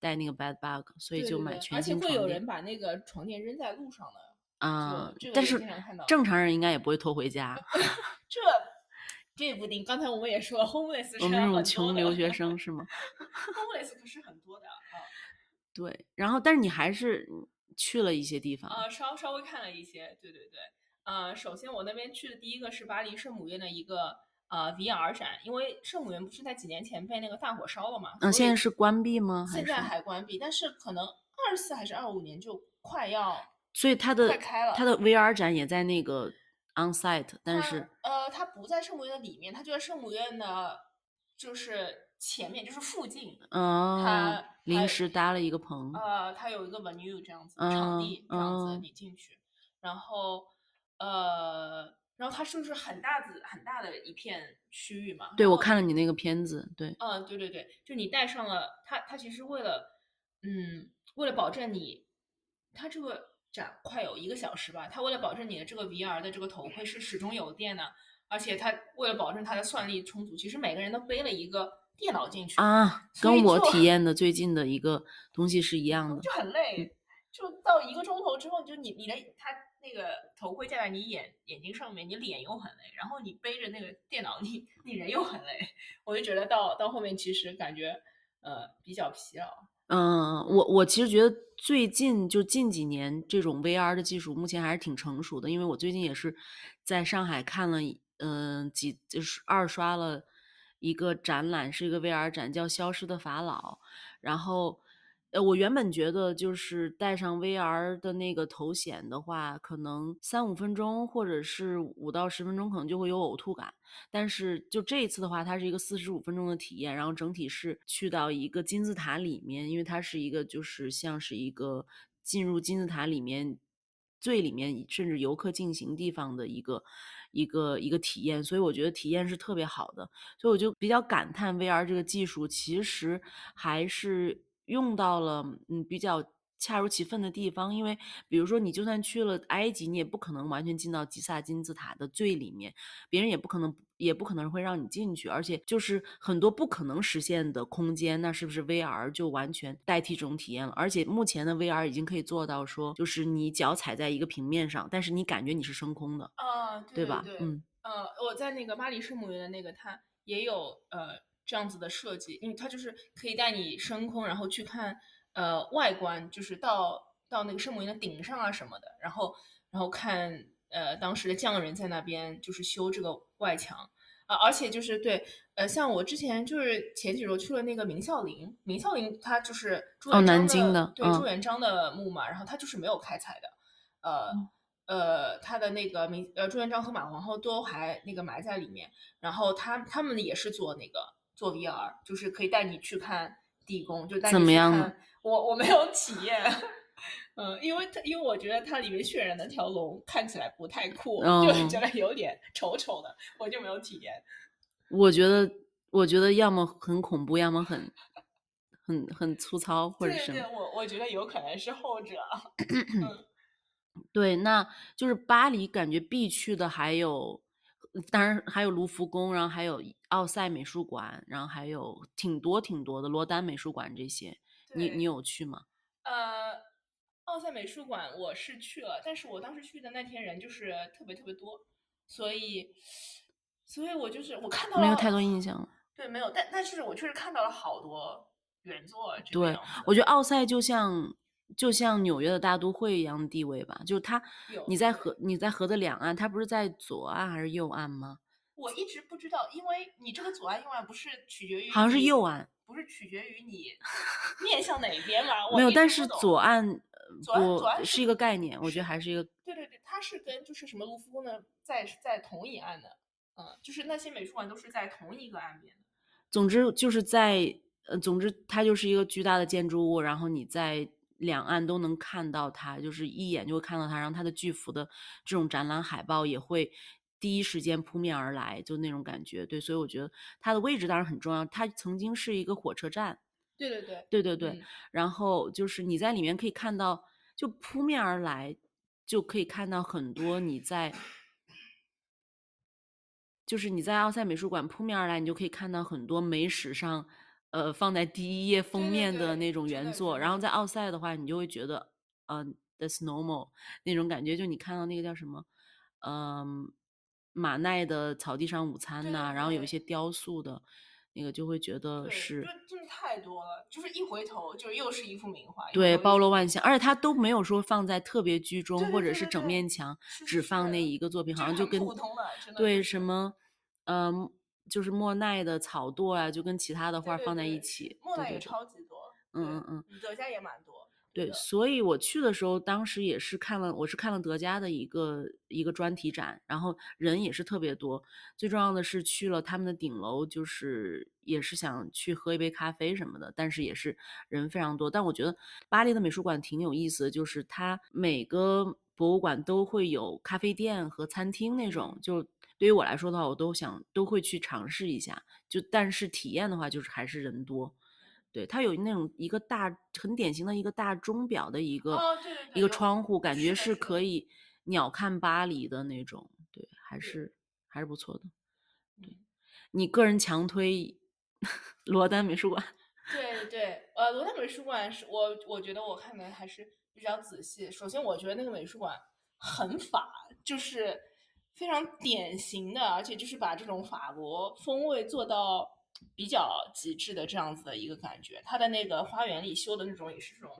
带那个 bad bug，所以就买对对对全而且会有人把那个床垫扔在路上的，啊但是正常人应该也不会拖回家，这这不定。刚才我们也说了，homeless 是我们这种穷留学生是吗？homeless 可是很多的啊。对，然后但是你还是嗯去了一些地方，呃，稍稍微看了一些，对对对。呃，首先我那边去的第一个是巴黎圣母院的一个呃 VR 展，因为圣母院不是在几年前被那个大火烧了嘛，嗯，现在是关闭吗？现在？还关闭，但是可能二四还是二五年就快要所以它的快开了它的 VR 展也在那个 on site，但是呃，它不在圣母院的里面，它就在圣母院的，就是前面，就是附近。哦它，临时搭了一个棚，呃，它有一个 venue 这样子，场嗯地这样子嗯你进去，然后呃，然后它是不是很大的很大的一片区域嘛。对我看了你那个片子，对，嗯，对对对，就你戴上了它，它其实为了，嗯，为了保证你，它这个展快有一个小时吧，它为了保证你的这个 VR 的这个头盔是始终有电的，而且它为了保证它的算力充足，其实每个人都背了一个电脑进去，啊，跟我体验的最近的一个东西是一样的。就很累，就到一个钟头之后，就你你的它那个头盔架在你眼眼睛上面，你脸又很累，然后你背着那个电脑，你你人又很累，我就觉得到到后面其实感觉呃比较疲劳。嗯，我我其实觉得最近就近几年这种 VR 的技术目前还是挺成熟的，因为我最近也是在上海看了，嗯、几就是二刷了一个展览，是一个 VR 展，叫《消失的法老》，然后。呃，我原本觉得就是戴上 VR 的那个头显的话，可能三五分钟或者是五到十分钟，可能就会有呕吐感。但是就这一次的话，它是一个四十五分钟的体验，然后整体是去到一个金字塔里面，因为它是一个就是像是一个进入金字塔里面最里面甚至游客进行地方的一个一个一个体验，所以我觉得体验是特别好的。所以我就比较感叹 VR 这个技术其实还是用到了嗯比较。恰如其分的地方，因为比如说你就算去了埃及，你也不可能完全进到吉萨金字塔的最里面，别人也不可能也不可能会让你进去，而且就是很多不可能实现的空间，那是不是 VR 就完全代替这种体验了？而且目前的 VR 已经可以做到说，就是你脚踩在一个平面上，但是你感觉你是升空的啊，对吧？嗯，呃，我在那个巴黎圣母院的那个，它也有呃这样子的设计，因为它就是可以带你升空，然后去看。呃，外观就是到到那个圣母院的顶上啊什么的，然后然后看呃当时的匠人在那边就是修这个外墙啊，而且就是对呃像我之前就是前几周去了那个明孝陵，明孝陵它就是朱元璋的对朱元璋的墓嘛，然后它就是没有开采的，呃呃他的那个明呃朱元璋和马皇后都还那个埋在里面，然后他他们也是做那个做 VR，就是可以带你去看地宫，就带你去看。我我没有体验，嗯，因为它因为我觉得它里面渲染那条龙看起来不太酷，就觉得有点丑丑的，我就没有体验。我觉得我觉得要么很恐怖，要么很很很粗糙，或者是我我觉得有可能是后者。对，那就是巴黎感觉必去的还有，当然还有卢浮宫，然后还有奥赛美术馆，然后还有挺多挺多的罗丹美术馆这些。你你有去吗？呃，奥赛美术馆我是去了，但是我当时去的那天人就是特别特别多，所以，所以我就是我看到没有太多印象了。对，没有，但但是我确实看到了好多原作。对，我觉得奥赛就像就像纽约的大都会一样的地位吧，就是它你在河你在河的两岸，它不是在左岸还是右岸吗？我一直不知道，因为你这个左岸右岸不是取决于好像是右岸。不是取决于你面向哪边嘛？没有，但是左岸左岸左岸是一个概念，我觉得还是一个。对对对，它是跟就是什么卢浮宫呢，在在同一岸的，嗯，就是那些美术馆都是在同一个岸边的。总之就是在呃，总之它就是一个巨大的建筑物，然后你在两岸都能看到它，就是一眼就会看到它，然后它的巨幅的这种展览海报也会。第一时间扑面而来，就那种感觉，对，所以我觉得它的位置当然很重要。它曾经是一个火车站，对对对，对对对。然后就是你在里面可以看到，就扑面而来，就可以看到很多你在，就是你在奥赛美术馆扑面而来，你就可以看到很多美史上，呃，放在第一页封面的那种原作。然后在奥赛的话，你就会觉得，嗯，that's normal 那种感觉，就你看到那个叫什么，嗯。马奈的草地上午餐呐，然后有一些雕塑的，那个就会觉得是，真的太多了，就是一回头就又是一幅名画，对，包罗万象，而且他都没有说放在特别居中，或者是整面墙只放那一个作品，好像就跟对什么，嗯，就是莫奈的草垛啊，就跟其他的画放在一起，莫奈也超级多，嗯嗯嗯，德家也蛮多。对，所以我去的时候，当时也是看了，我是看了德加的一个一个专题展，然后人也是特别多。最重要的是去了他们的顶楼，就是也是想去喝一杯咖啡什么的，但是也是人非常多。但我觉得巴黎的美术馆挺有意思的，就是它每个博物馆都会有咖啡店和餐厅那种。就对于我来说的话，我都想都会去尝试一下。就但是体验的话，就是还是人多。对，它有那种一个大很典型的一个大钟表的一个一个窗户，感觉是可以鸟瞰巴黎的那种。对，还是还是不错的。对，你个人强推罗丹美术馆。对对，呃，罗丹美术馆是我我觉得我看的还是比较仔细。首先，我觉得那个美术馆很法，就是非常典型的，而且就是把这种法国风味做到。比较极致的这样子的一个感觉，它的那个花园里修的那种也是这种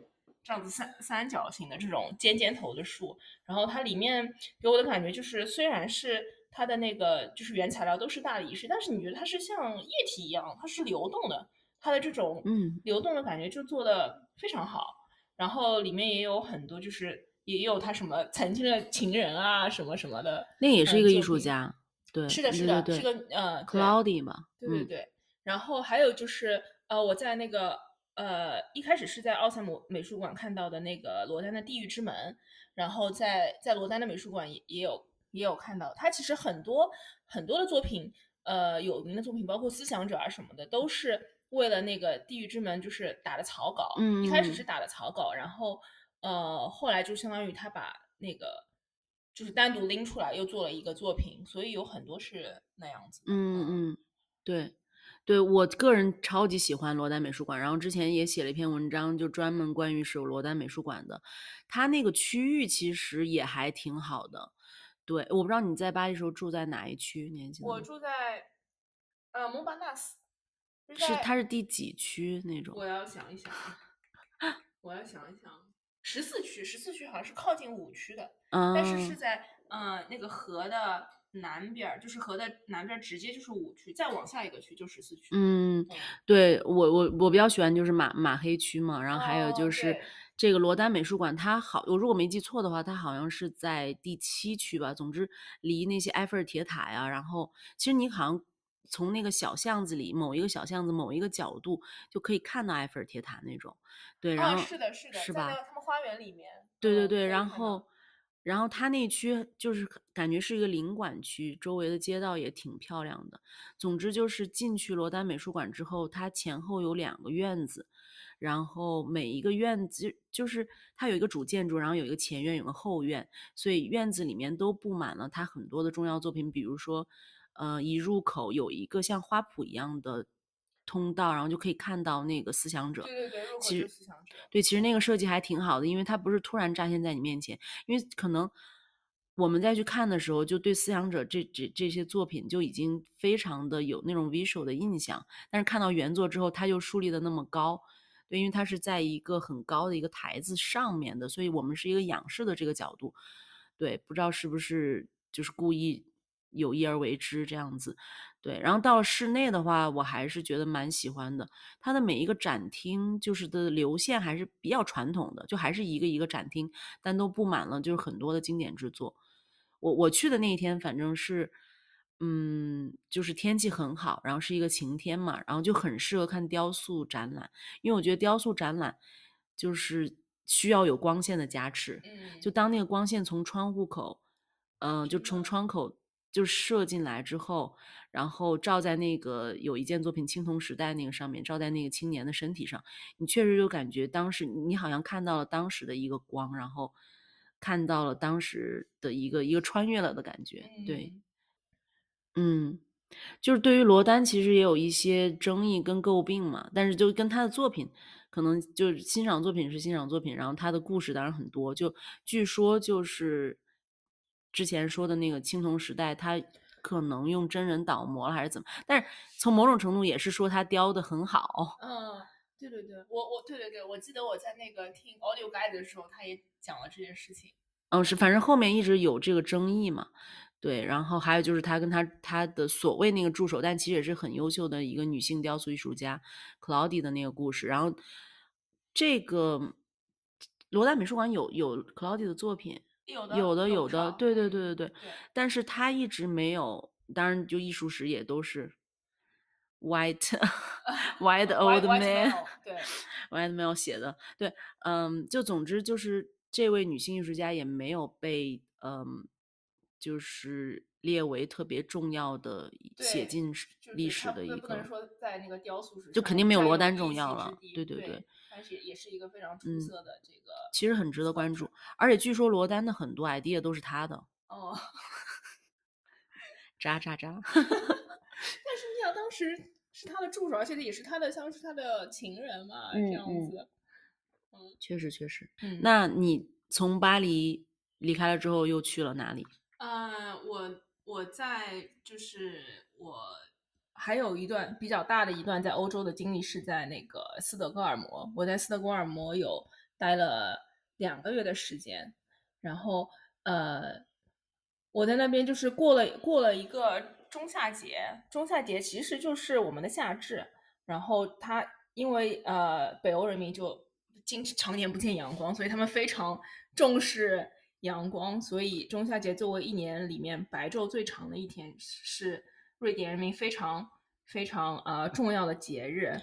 这样子三三角形的这种尖尖头的树，然后它里面给我的感觉就是，虽然是它的那个就是原材料都是大理石，但是你觉得它是像液体一样，它是流动的，它的这种嗯。流动的感觉就做的非常好，然后里面也有很多就是也有他什么曾经的情人啊什么什么的，那也是一个艺术家，对，是的，是的，是个呃 Cloudy 嘛，对对对。然后还有就是，呃，我在那个，呃，一开始是在奥赛姆美术馆看到的那个罗丹的《地狱之门》，然后在在罗丹的美术馆也也有也有看到。他其实很多很多的作品，呃，有名的作品，包括《思想者》啊什么的，都是为了那个《地狱之门》就是打的草稿。嗯一开始是打的草稿，然后呃，后来就相当于他把那个就是单独拎出来，又做了一个作品，所以有很多是那样子。嗯嗯，对，对我个人超级喜欢罗丹美术馆，然后之前也写了一篇文章，就专门关于是有罗丹美术馆的，它那个区域其实也还挺好的。对，我不知道你在巴黎时候住在哪一区，你还记得吗？我住在呃蒙巴纳斯，是在它是第几区那种？我要想一想啊，我要想一想，十四区，十四区好像是靠近五区的，但是是嗯在呃那个河的南边儿，就是河的南边直接就是五区，再往下一个区就十四区。嗯，对我我我比较喜欢就是马马黑区嘛，然后还有哦就是对这个罗丹美术馆，它好，我如果没记错的话，它好像是在第七区吧。总之，离那些埃菲尔铁塔呀，然后其实你好像从那个小巷子里某一个小巷子某一个角度就可以看到埃菲尔铁塔那种。对，然哦，后是的，是的，是吧他们花园里面。对对对，然后，然后它那区就是感觉是一个领馆区，周围的街道也挺漂亮的。总之就是进去罗丹美术馆之后，它前后有两个院子，然后每一个院子就是它有一个主建筑，然后有一个前院，有个后院，所以院子里面都布满了它很多的重要作品，比如说，呃，一入口有一个像花圃一样的通道，然后就可以看到那个思想者。对对对，其实。对，其实那个设计还挺好的，因为它不是突然展现在你面前，因为可能我们再去看的时候，就对思想者这这这些作品就已经非常的有那种 visual 的印象，但是看到原作之后，它又树立的那么高，对，因为它是在一个很高的一个台子上面的，所以我们是一个仰视的这个角度，对，不知道是不是就是故意有意而为之这样子，对，然后到室内的话，我还是觉得蛮喜欢的。它的每一个展厅就是的流线还是比较传统的，就还是一个一个展厅，但都布满了就是很多的经典之作。我我去的那一天，反正是，嗯，就是天气很好，然后是一个晴天嘛，然后就很适合看雕塑展览，因为我觉得雕塑展览就是需要有光线的加持，嗯，就当那个光线从窗户口，嗯、就从窗口就射进来之后，然后照在那个有一件作品《青铜时代》那个上面，照在那个青年的身体上，你确实就感觉当时你好像看到了当时的一个光，然后看到了当时的一个一个穿越了的感觉，对，嗯，嗯，就是对于罗丹其实也有一些争议跟诟病嘛，但是就跟他的作品，可能就是欣赏作品是欣赏作品，然后他的故事当然很多，就据说就是之前说的那个青铜时代，他可能用真人倒模了还是怎么，但是从某种程度也是说他雕的很好，嗯，对对对，我我对对对，我记得我在那个听 audio guide 的时候，他也讲了这件事情。嗯，是，反正后面一直有这个争议嘛，对，然后还有就是他跟他他的所谓那个助手，但其实也是很优秀的一个女性雕塑艺术家 Claudia 的那个故事，然后这个罗丹美术馆有有 Claudia 的作品，有的有的对对嗯对对对，对，但是他一直没有，当然就艺术史也都是 white white old White- White man。male，对，我还没有写的，对，嗯，就总之就是这位女性艺术家也没有被嗯，就是列为特别重要的写进史历史的一他不说在那个雕塑史就肯定没有罗丹重要了对对对对但是也也是一个非常出嗯色的这个其实很值得关注，而且据说罗丹的很多 idea 都是他的，哦。渣渣渣，但是你想，当时是他的助手，而且也是他的像是他的情人嘛，嗯这样子嗯子。确实确实。嗯那你从巴黎离开了之后，又去了哪里？呃，我我在就是我还有一段比较大的一段在欧洲的经历是在那个斯德哥尔摩，我在斯德哥尔摩有待了两个月的时间，然后呃，我在那边就是过了过了一个中夏节，中夏节其实就是我们的夏至，然后它因为呃北欧人民就经常年不见阳光，所以他们非常重视阳光，所以中夏节作为一年里面白昼最长的一天，是瑞典人民非常非常呃重要的节日。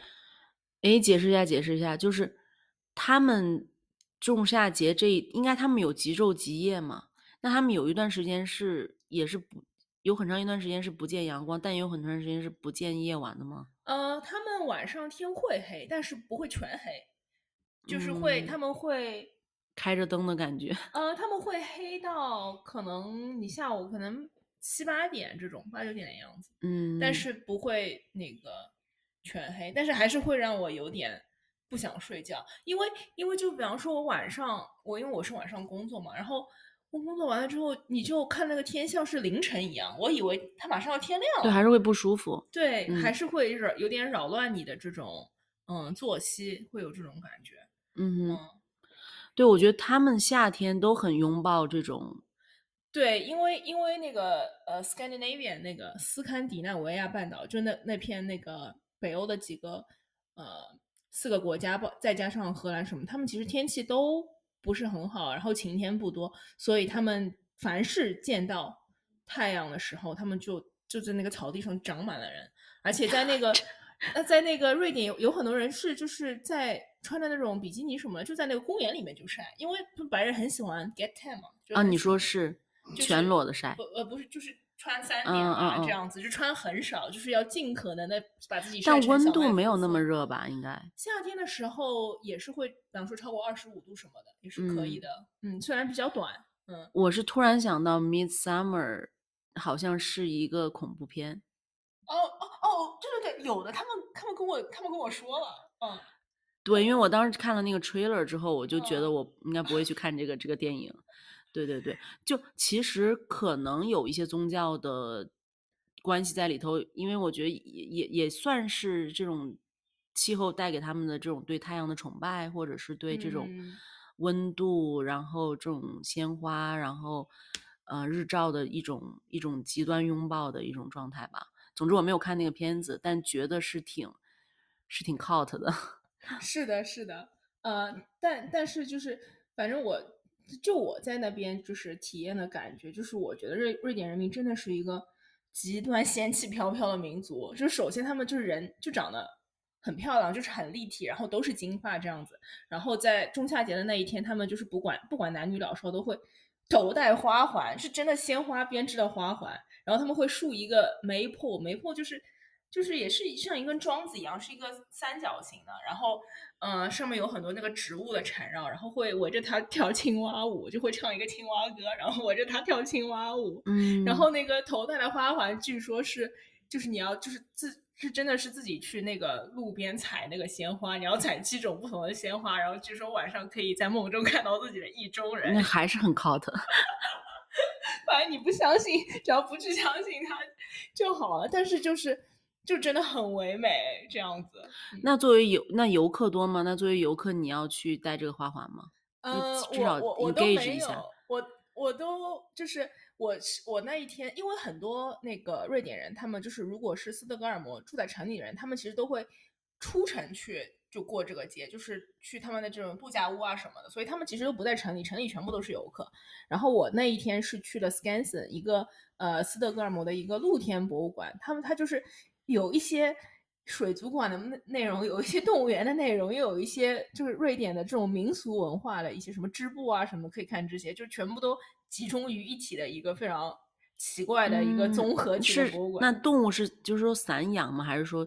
哎，解释一下，解释一下，就是他们仲夏节这应该他们有极昼极夜嘛？那他们有一段时间是也是不有很长一段时间是不见阳光，但也有很长时间是不见夜晚的吗？呃，他们晚上天会黑，但是不会全黑，就是会、嗯他们会开着灯的感觉。呃他们会黑到可能你下午可能七八点这种八九点的样子，嗯，但是不会那个全黑，但是还是会让我有点不想睡觉，因为因为就比方说我晚上我因为我是晚上工作嘛，然后。我工作完了之后，你就看那个天像是凌晨一样，我以为它马上要天亮了。对还是会不舒服。对，嗯还是会扰有点扰乱你的这种嗯作息，会有这种感觉。嗯哼，嗯，对，我觉得他们夏天都很拥抱这种，对，因为因为那个呃，Scandinavian 那个斯堪的纳维亚半岛，就那那片那个北欧的几个呃四个国家，包再加上荷兰什么，他们其实天气都不是很好，然后晴天不多，所以他们凡是见到太阳的时候，他们就就在那个草地上长满了人，而且在那个 呃在那个瑞典有有很多人是就是在穿的那种比基尼什么的，就在那个公园里面就晒，因为白人很喜欢 get tan 嘛。啊，你说是就是全裸的晒不，呃不是，就是穿三嗯点啊、嗯嗯这样子，就穿很少，就是要尽可能的把自己晒但温度没有那么热吧？应该。夏天的时候也是会，比方说超过二十五度什么的，也是可以嗯的。嗯虽然比较短，嗯，我是突然想到《Midsummer》好像是一个恐怖片，哦哦哦，对对对，有的，他们他们跟我他们跟我说了，嗯，对，因为我当时看了那个 trailer 之后，我就觉得嗯我应该不会去看这个这个电影。对对对，就其实可能有一些宗教的关系在里头，因为我觉得也也也算是这种气候带给他们的这种对太阳的崇拜，或者是对这种嗯温度，然后这种鲜花，然后呃日照的一种一种极端拥抱的一种状态吧。总之我没有看那个片子，但觉得是挺是挺 cult 的。是的，是的，呃，但但是就是，反正我就我在那边就是体验的感觉，就是我觉得瑞瑞典人民真的是一个极端仙气飘飘的民族。就是首先他们就是人就长得很漂亮，就是很立体，然后都是金发这样子。然后在中夏节的那一天，他们就是不管不管男女老少都会头戴花环，是真的鲜花编织的花环。然后他们会竖一个媒婆，媒婆就是就是也是像一根桩子一样，是一个三角形的，然后呃上面有很多那个植物的缠绕，然后会围着它跳青蛙舞，就会唱一个青蛙歌，然后围着它跳青蛙舞。嗯，然后那个头戴的花环，据说是就是你要就是自是真的是自己去那个路边采那个鲜花，你要采七种不同的鲜花，然后据说晚上可以在梦中看到自己的意中人那。还是很 cult。反正你不相信，只要不去相信它就好了。但是就是就真的很唯美这样子。那作为游那游客多吗？那作为游客，你要去戴这个花环吗？呃，至少我我我都没有，我我都就是我是我那一天，因为很多那个瑞典人，他们就是如果是斯德哥尔摩住在城里的人，他们其实都会出城去就过这个节，就是去他们的这种度假屋啊什么的，所以他们其实都不在城里，城里全部都是游客。然后我那一天是去了 Skansen，一个呃斯德哥尔摩的一个露天博物馆，他们他就是有一些水族馆的内内容，有一些 动物园的内容，又有一些就是瑞典的这种民俗文化的一些什么织布啊什么可以看这些，就全部都集中于一体的一个非常奇怪的一个嗯综合体的博物馆。那动物是就是说散养吗？还是说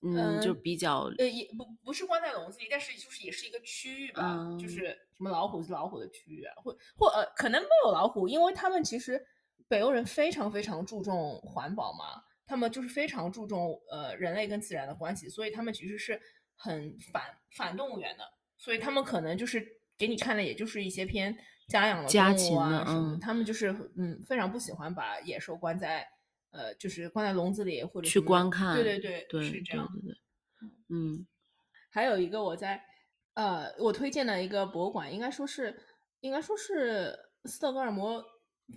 嗯就嗯比较呃，也不不是关在笼子里，但是就是也是一个区域吧，就嗯是什么老虎是老虎的区域啊，或或呃，可能没有老虎，因为他们其实北欧人非常非常注重环保嘛，他们就是非常注重呃人类跟自然的关系，所以他们其实是很反反动物园的，所以他们可能就是给你看的也就是一些偏家养的动物家禽啊什么，嗯他们就是嗯非常不喜欢把野兽关在。呃，就是关在笼子里或者去观看对对对，对是这样。对对对，嗯还有一个我在呃，我推荐的一个博物馆，应该说是应该说是斯德哥尔摩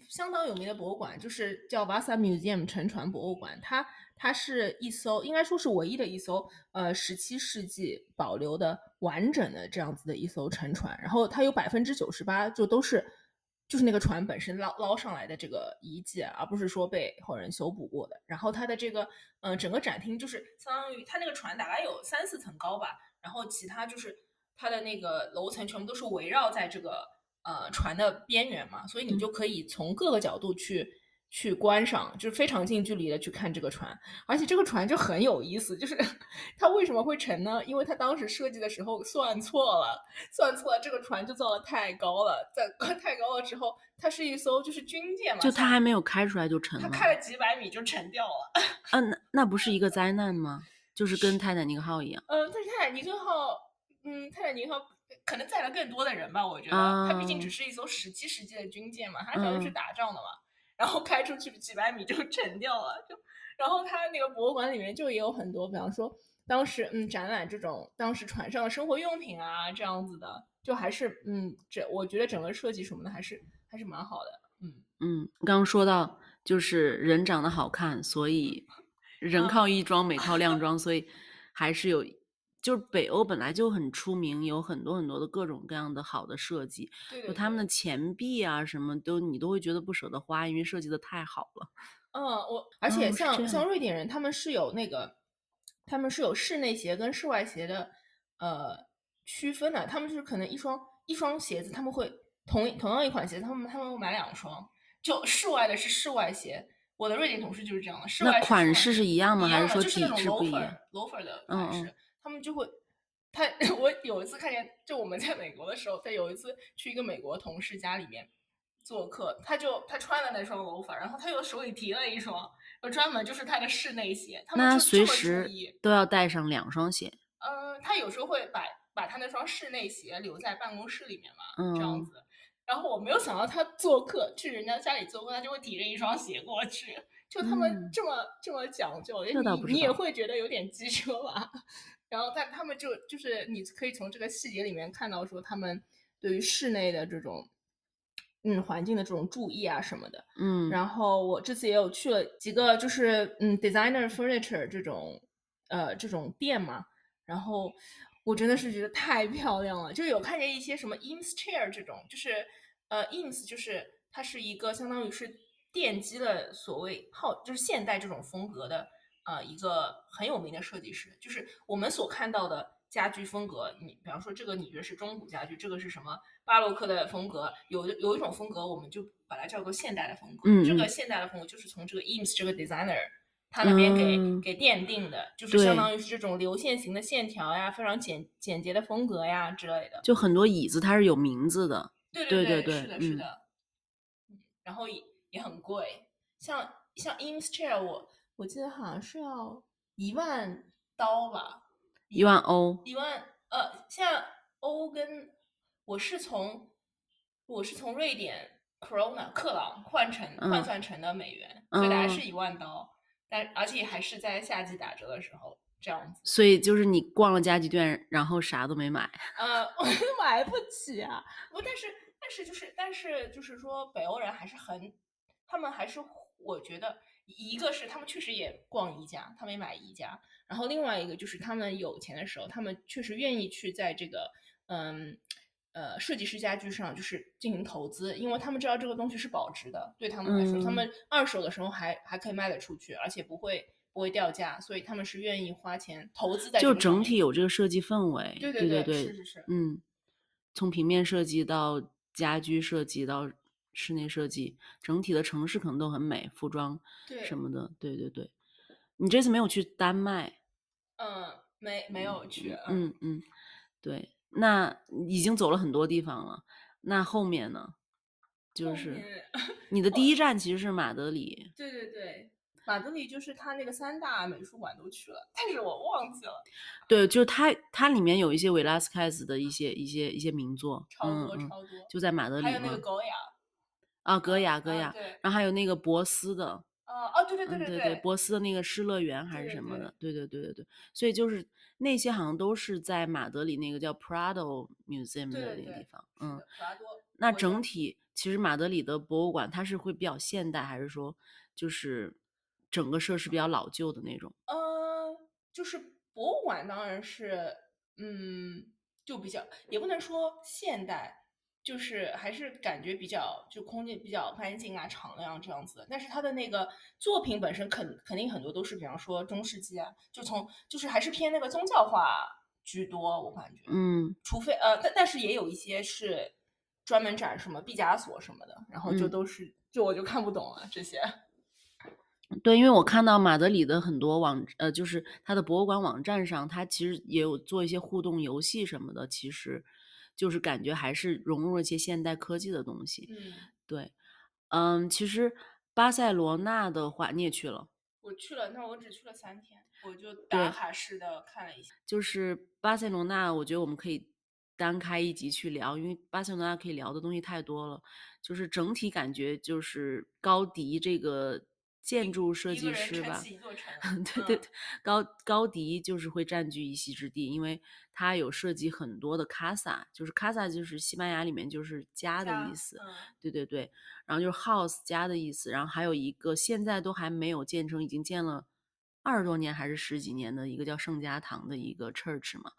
相当有名的博物馆，就是叫 Vasa Museum 沉船博物馆。它它是一艘应该说是唯一的一艘呃十七世纪保留的完整的这样子的一艘沉船，然后它有百分之九十八就都是。就是那个船本身捞捞上来的这个遗迹，而不是说被后人修补过的。然后它的这个，呃，整个展厅就是相当于它那个船大概有三四层高吧，然后其他就是它的那个楼层全部都是围绕在这个呃船的边缘嘛，所以你就可以从各个角度去去观赏，就是非常近距离的去看这个船，而且这个船就很有意思，就是 它为什么会沉呢？因为它当时设计的时候算错了，算错了，这个船就造的太高了，在 太高了之后，它是一艘就是军舰嘛，就它还没有开出来就沉了，它开了几百米就沉掉了。嗯，那那不是一个灾难吗？就是跟泰坦尼克号一样。嗯，但是泰坦尼克号，嗯，泰坦尼克号可能载了更多的人吧，我觉得，它毕竟只是一艘十七世纪的军舰嘛，它主要是打仗的嘛。然后开出去几百米就沉掉了，就然后它那个博物馆里面就也有很多，比方说当时嗯展览这种当时船上的生活用品啊这样子的，就还是嗯这我觉得整个设计什么的还是还是蛮好的，嗯嗯，刚刚说到就是人长得好看，所以人靠衣装，美靠 靓装，所以还是有。就是北欧本来就很出名，有很多很多的各种各样的好的设计，就他们的钱币啊什么都你都会觉得不舍得花，因为设计的太好了。嗯，我 而且像像瑞典人，他们是有那个，他们是有室内鞋跟室外鞋的呃区分的。他们就是可能一双一双鞋子，他们会同同样一款鞋子，他们他们会买两双，就室外的是室外鞋。我的瑞典同事就是这样的，室外款式是一样吗？还是说体质不一样？loafer 的款式。他们就会，他 我有一次看见，就我们在美国的时候，在有一次去一个美国同事家里面做客，他就他穿了那双 loafer，然后他又手里提了一双，就专门就是他的室内鞋。那随时都要带上两双鞋。嗯，他有时候会把把他那双室内鞋留在办公室里面嘛，这样子。然后我没有想到他做客去人家家里做客，他就会提着一双鞋过去。就他们这么这么讲究，你你也会觉得有点机车吧？然后，但他们就就是你可以从这个细节里面看到，说他们对于室内的这种嗯环境的这种注意啊什么的。嗯。然后我这次也有去了几个，就是嗯 designer furniture 这种呃这种店嘛。然后我真的是觉得太漂亮了，就有看见一些什么 Eames chair 这种，就是呃 Eames 就是它是一个相当于是奠基了所谓好就是现代这种风格的。呃，一个很有名的设计师，就是我们所看到的家居风格。你比方说，这个你觉得是中古家具，这个是什么巴洛克的风格？有有一种风格，我们就把它叫做现代的风格。嗯，这个现代的风格就是从这个 Eames 这个 designer 他那边给给奠定的，就是相当于是这种流线型的线条呀，非常简简洁的风格呀之类的。就很多椅子它是有名字的。对对对对，是的，是的。然后也也很贵，像像 Eames chair 我。我记得好像是要一万刀吧，一万欧，一万呃，像欧跟我是从我是从瑞典 Corona 克朗换成换算成的美元，所以大概是一万刀，但而且还是在夏季打折的时候这样子。所以就是你逛了家具店，然后啥都没买。呃，我买不起啊！不，但是但是就是但是就是说北欧人还是很，他们还是我觉得。一个是他们确实也逛宜家，他们也买宜家，然后另外一个就是他们有钱的时候，他们确实愿意去在这个嗯呃设计师家居上就是进行投资，因为他们知道这个东西是保值的，对他们来说，他们二手的时候还还可以卖得出去，而且不会不会掉价，所以他们是愿意花钱投资在。就整体有这个设计氛围，对对对对，是是是，嗯，从平面设计到家居设计到。室内设计整体的城市可能都很美，服装什么的，对对对。你这次没有去丹麦？嗯，没没有去。嗯嗯，对，那已经走了很多地方了。那后面呢？就是 你的第一站其实是马德里。对对对，马德里就是他那个三大美术馆都去了，但是我忘记了。对，就是它它里面有一些维拉斯凯斯的一些一些一些名作，超多超多，就在马德里。还有那个高雅。啊，格雅格雅，然后还有那个博斯的，哦哦，对对对对对，博斯的那个失乐园还是什么的，对对对对对，所以就是那些好像都是在马德里那个叫 Prado Museum 的那个地方，嗯，那整体其实马德里的博物馆它是会比较现代，还是说就是整个设施比较老旧的那种？嗯，就是博物馆当然是，嗯，就比较也不能说现代。就是还是感觉比较就空间比较干净啊、敞亮这样子，但是他的那个作品本身肯肯定很多都是，比方说中世纪啊，就从就是还是偏那个宗教化居多，我感觉，嗯，除非呃，但但是也有一些是专门展什么毕加索什么的，然后就都是就我就看不懂了这些，对，因为我看到马德里的很多网，呃，就是它的博物馆网站上，它其实也有做一些互动游戏什么的，其实就是感觉还是融入了一些现代科技的东西。嗯，对，嗯，其实巴塞罗那的话，你也去了，我去了，那我只去了三天，我就打卡式的看了一下。就是巴塞罗那，我觉得我们可以单开一集去聊，因为巴塞罗那可以聊的东西太多了。就是整体感觉就是高迪这个建筑设计师吧，对对对，高高迪就是会占据一席之地，因为他有设计很多的 casa，就是 casa 就是西班牙里面就是家的意思，对对对，然后就是 house 家的意思，然后还有一个现在都还没有建成，已经建了二十多年还是十几年的一个叫圣家堂的一个 church 嘛，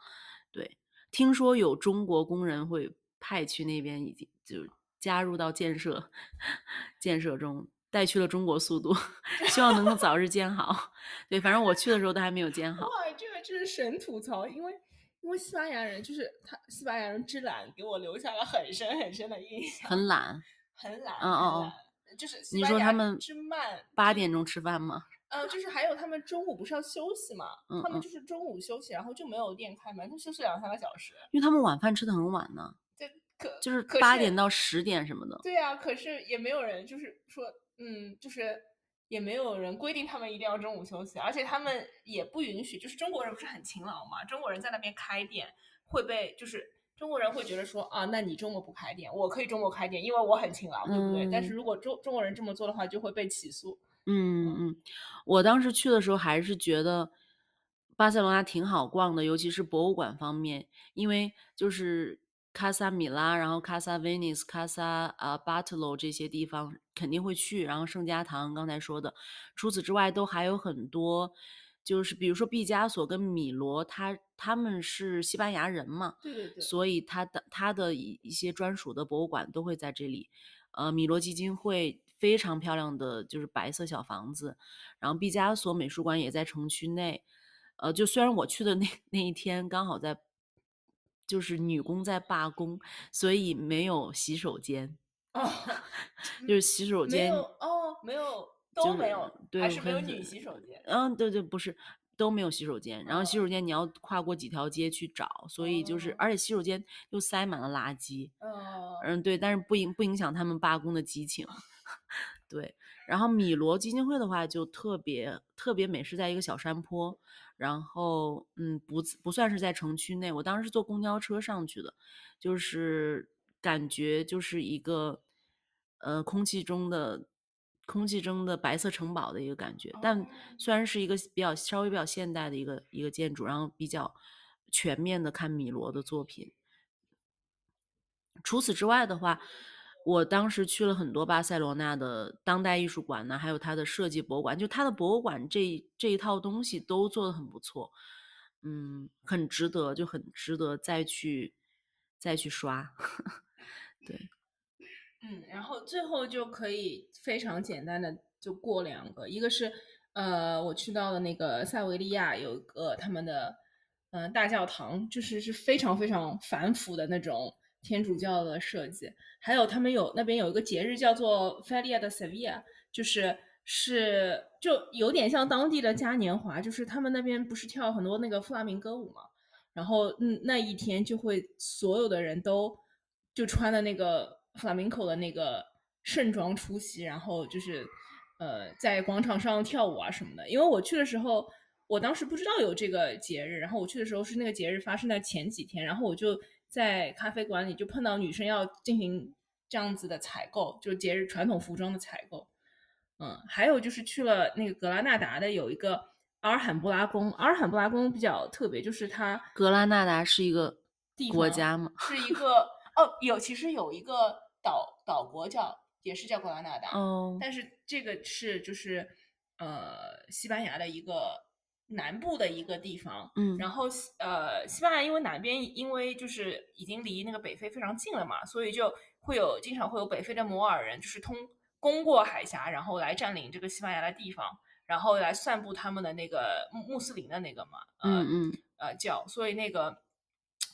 对，听说有中国工人会派去那边，已经就。加入到建设 建设中，带去了中国速度，希望能够早日建好。对，反正我去的时候都还没有建好。哇，这个真是神吐槽，因为因为西班牙人就是他西班牙人之懒，给我留下了很深很深的印象。很懒，很懒，嗯嗯嗯，就是你说他们之慢，八点钟吃饭吗？呃，就是还有他们中午不是要休息嘛？他们就是中午休息，然后就没有店开门，他休息两三个小时。因为他们晚饭吃的很晚呢。可就是八点到十点什么的，对呀，可是也没有人就是说，嗯，就是也没有人规定他们一定要中午休息，而且他们也不允许，就是中国人不是很勤劳嘛，中国人在那边开店会被，就是中国人会觉得说啊，那你周末不开店，我可以周末开店，因为我很勤劳，对不对？但是如果中中国人这么做的话，就会被起诉。嗯嗯，我当时去的时候还是觉得巴塞罗那挺好逛的，尤其是博物馆方面，因为就是。卡萨米拉，然后卡萨威尼斯、卡萨啊巴特罗这些地方肯定会去，然后圣家堂刚才说的，除此之外都还有很多，就是比如说毕加索跟米罗，他他们是西班牙人嘛，对对对，所以他的他的一一些专属的博物馆都会在这里，呃，米罗基金会非常漂亮的就是白色小房子，然后毕加索美术馆也在城区内，呃，就虽然我去的那那一天刚好在。就是女工在罢工，所以没有洗手间。哦，就是洗手间哦，没有都没有，还是没有女洗手间。嗯，对对，不是都没有洗手间。然后洗手间你要跨过几条街去找，所以就是而且洗手间又塞满了垃圾。哦嗯，对，但是不影不影响他们罢工的激情。对，然后米罗基金会的话就特别特别美，是在一个小山坡。然后，嗯，不不算是在城区内，我当时是坐公交车上去的，就是感觉就是一个，呃，空气中的空气中的白色城堡的一个感觉。但虽然是一个比较稍微比较现代的一个一个建筑，然后比较全面的看米罗的作品。除此之外的话。我当时去了很多巴塞罗那的当代艺术馆呢，还有它的设计博物馆，就它的博物馆这这一套东西都做的很不错，嗯，很值得，就很值得再去再去刷。对，嗯，然后最后就可以非常简单的就过两个，一个是呃，我去到了那个塞维利亚，有一个他们的嗯大教堂，就是是非常非常繁复的那种。天主教的设计，还有他们有那边有一个节日叫做 Feria de Sevilla，就是是就有点像当地的嘉年华，就是他们那边不是跳很多那个弗拉明歌舞嘛，然后嗯那一天就会所有的人都就穿的那个弗拉明戈的那个盛装出席，然后就是呃在广场上跳舞啊什么的。因为我去的时候，我当时不知道有这个节日，然后我去的时候是那个节日发生在前几天，然后我就。在咖啡馆里就碰到女生要进行这样子的采购，就是节日传统服装的采购。嗯，还有就是去了那个格拉纳达的有一个阿尔罕布拉宫，阿尔罕布拉宫比较特别，就是它格拉纳达是一个国家吗？是一个哦，有其实有一个岛岛国叫也是叫格拉纳达，哦，但是这个是就是呃西班牙的一个。南部的一个地方，嗯，然后呃，西班牙因为南边因为就是已经离那个北非非常近了嘛，所以就会有经常会有北非的摩尔人，就是通攻过海峡，然后来占领这个西班牙的地方，然后来散布他们的那个穆穆斯林的那个嘛，嗯嗯呃教，所以那个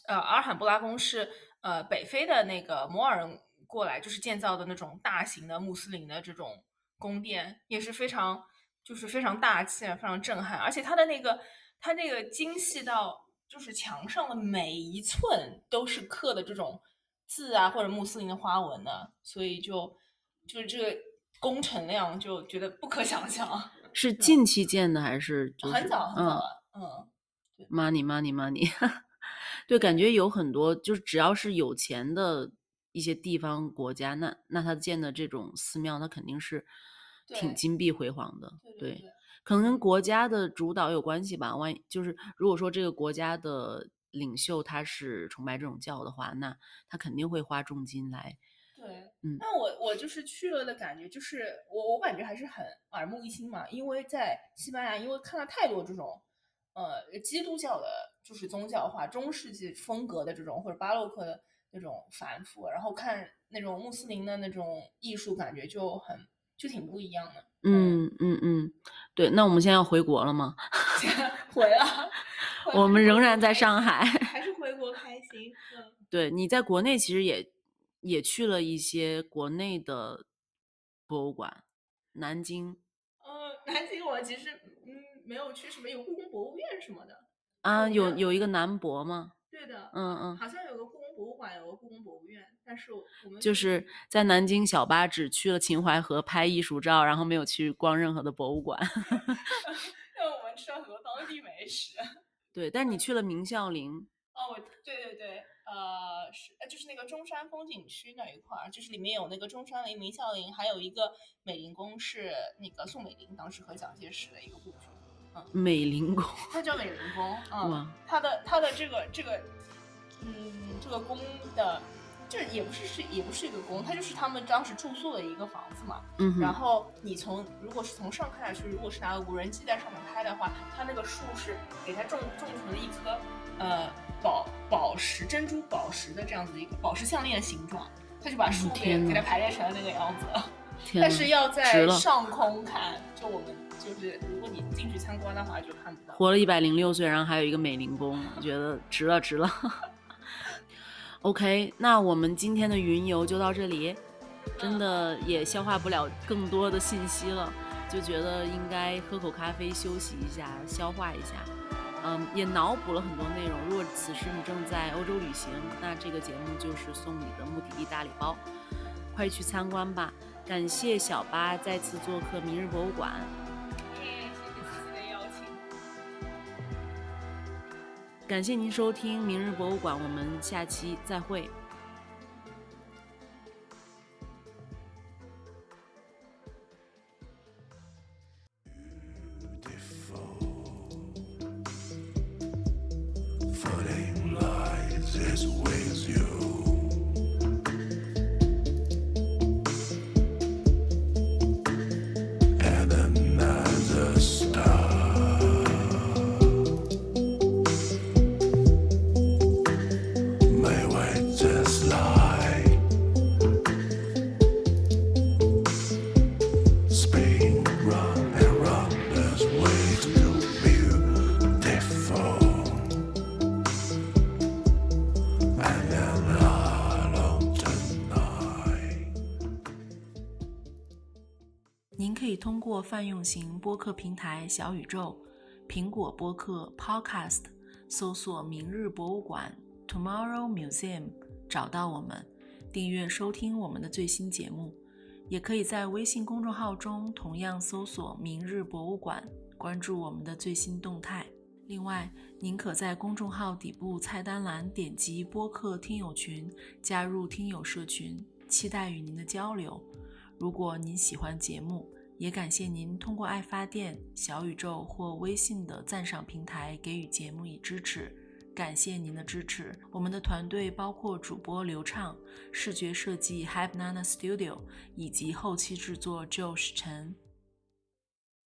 呃阿尔罕布拉宫是呃北非的那个摩尔人过来就是建造的那种大型的穆斯林的这种宫殿，也是非常。就是非常大气，非常震撼，而且它的那个它那个精细到就是墙上的每一寸都是刻的这种字啊或者穆斯林的花纹的，所以就就是这个工程量就觉得不可想象。是近期建的还是就是很早很早嗯了，嗯，money money money，对，感觉有很多就是只要是有钱的一些地方国家，那那他建的这种寺庙，那肯定是挺金碧辉煌的。对可能跟国家的主导有关系吧。万一就是如果说这个国家的领袖他是崇拜这种教的话，那他肯定会花重金来。对，嗯那我我就是去了的感觉，就是我我感觉还是很耳目一新嘛，因为在西班牙，因为看了太多这种呃基督教的，就是宗教化中世纪风格的这种或者巴洛克的那种繁复，然后看那种穆斯林的那种艺术，感觉就很就挺不一样的。嗯嗯嗯，对。那我们现在要回国了吗？回了，回我们仍然在上海。还 是回国开心。嗯，对，你在国内其实也也去了一些国内的博物馆，南京呃，南京我其实嗯没有去什么，有故宫博物院什么的。啊，有有一个南博吗？对的，嗯嗯，好像有个故宫博物馆，有个故宫博物院，但是我我们就是在南京小巴只去了秦淮河拍艺术照，然后没有去逛任何的博物馆。因为我们吃了很多当地美食。对，但你去了明孝陵，哦，我对对对，呃，是呃就是那个中山风景区那一块儿，就是里面有那个中山陵、明孝陵，还有一个美龄宫是那个宋美龄当时和蒋介石的一个故居，美龄宫。它叫美龄宫。嗯哇，它的它的这个这个，嗯，这个宫的。就是也不是是也不是一个宫，它就是他们当时住宿的一个房子嘛。嗯哼，然后你从如果是从上看下去，如果是拿个无人机在上面拍的话，它那个树是给它种种成了一颗呃宝宝石珍珠宝石的这样子一个宝石项链的形状，它就把树给、给它排列成了那个样子。但是要在上空看，就我们就是如果你进去参观的话就看不到。活了一百零六岁，然后还有一个美龄宫，我觉得值了值了。OK，那我们今天的云游就到这里，真的也消化不了更多的信息了，就觉得应该喝口咖啡休息一下，消化一下。嗯，也脑补了很多内容。如果此时你正在欧洲旅行，那这个节目就是送你的目的地大礼包，快去参观吧！感谢小八再次做客明日博物馆。感谢您收听明日博物馆，我们下期再会。泛用型播客平台小宇宙、苹果播客 Podcast 搜索“明日博物馆 ”（Tomorrow Museum） 找到我们，订阅收听我们的最新节目。也可以在微信公众号中同样搜索“明日博物馆”，关注我们的最新动态。另外，您可在公众号底部菜单栏点击播客听友群，加入听友社群，期待与您的交流。如果您喜欢节目，也感谢您通过爱发电、小宇宙或微信的赞赏平台给予节目以支持。感谢您的支持。我们的团队包括主播刘畅、视觉设计 Hype Nana Studio 以及后期制作 Josh 陈。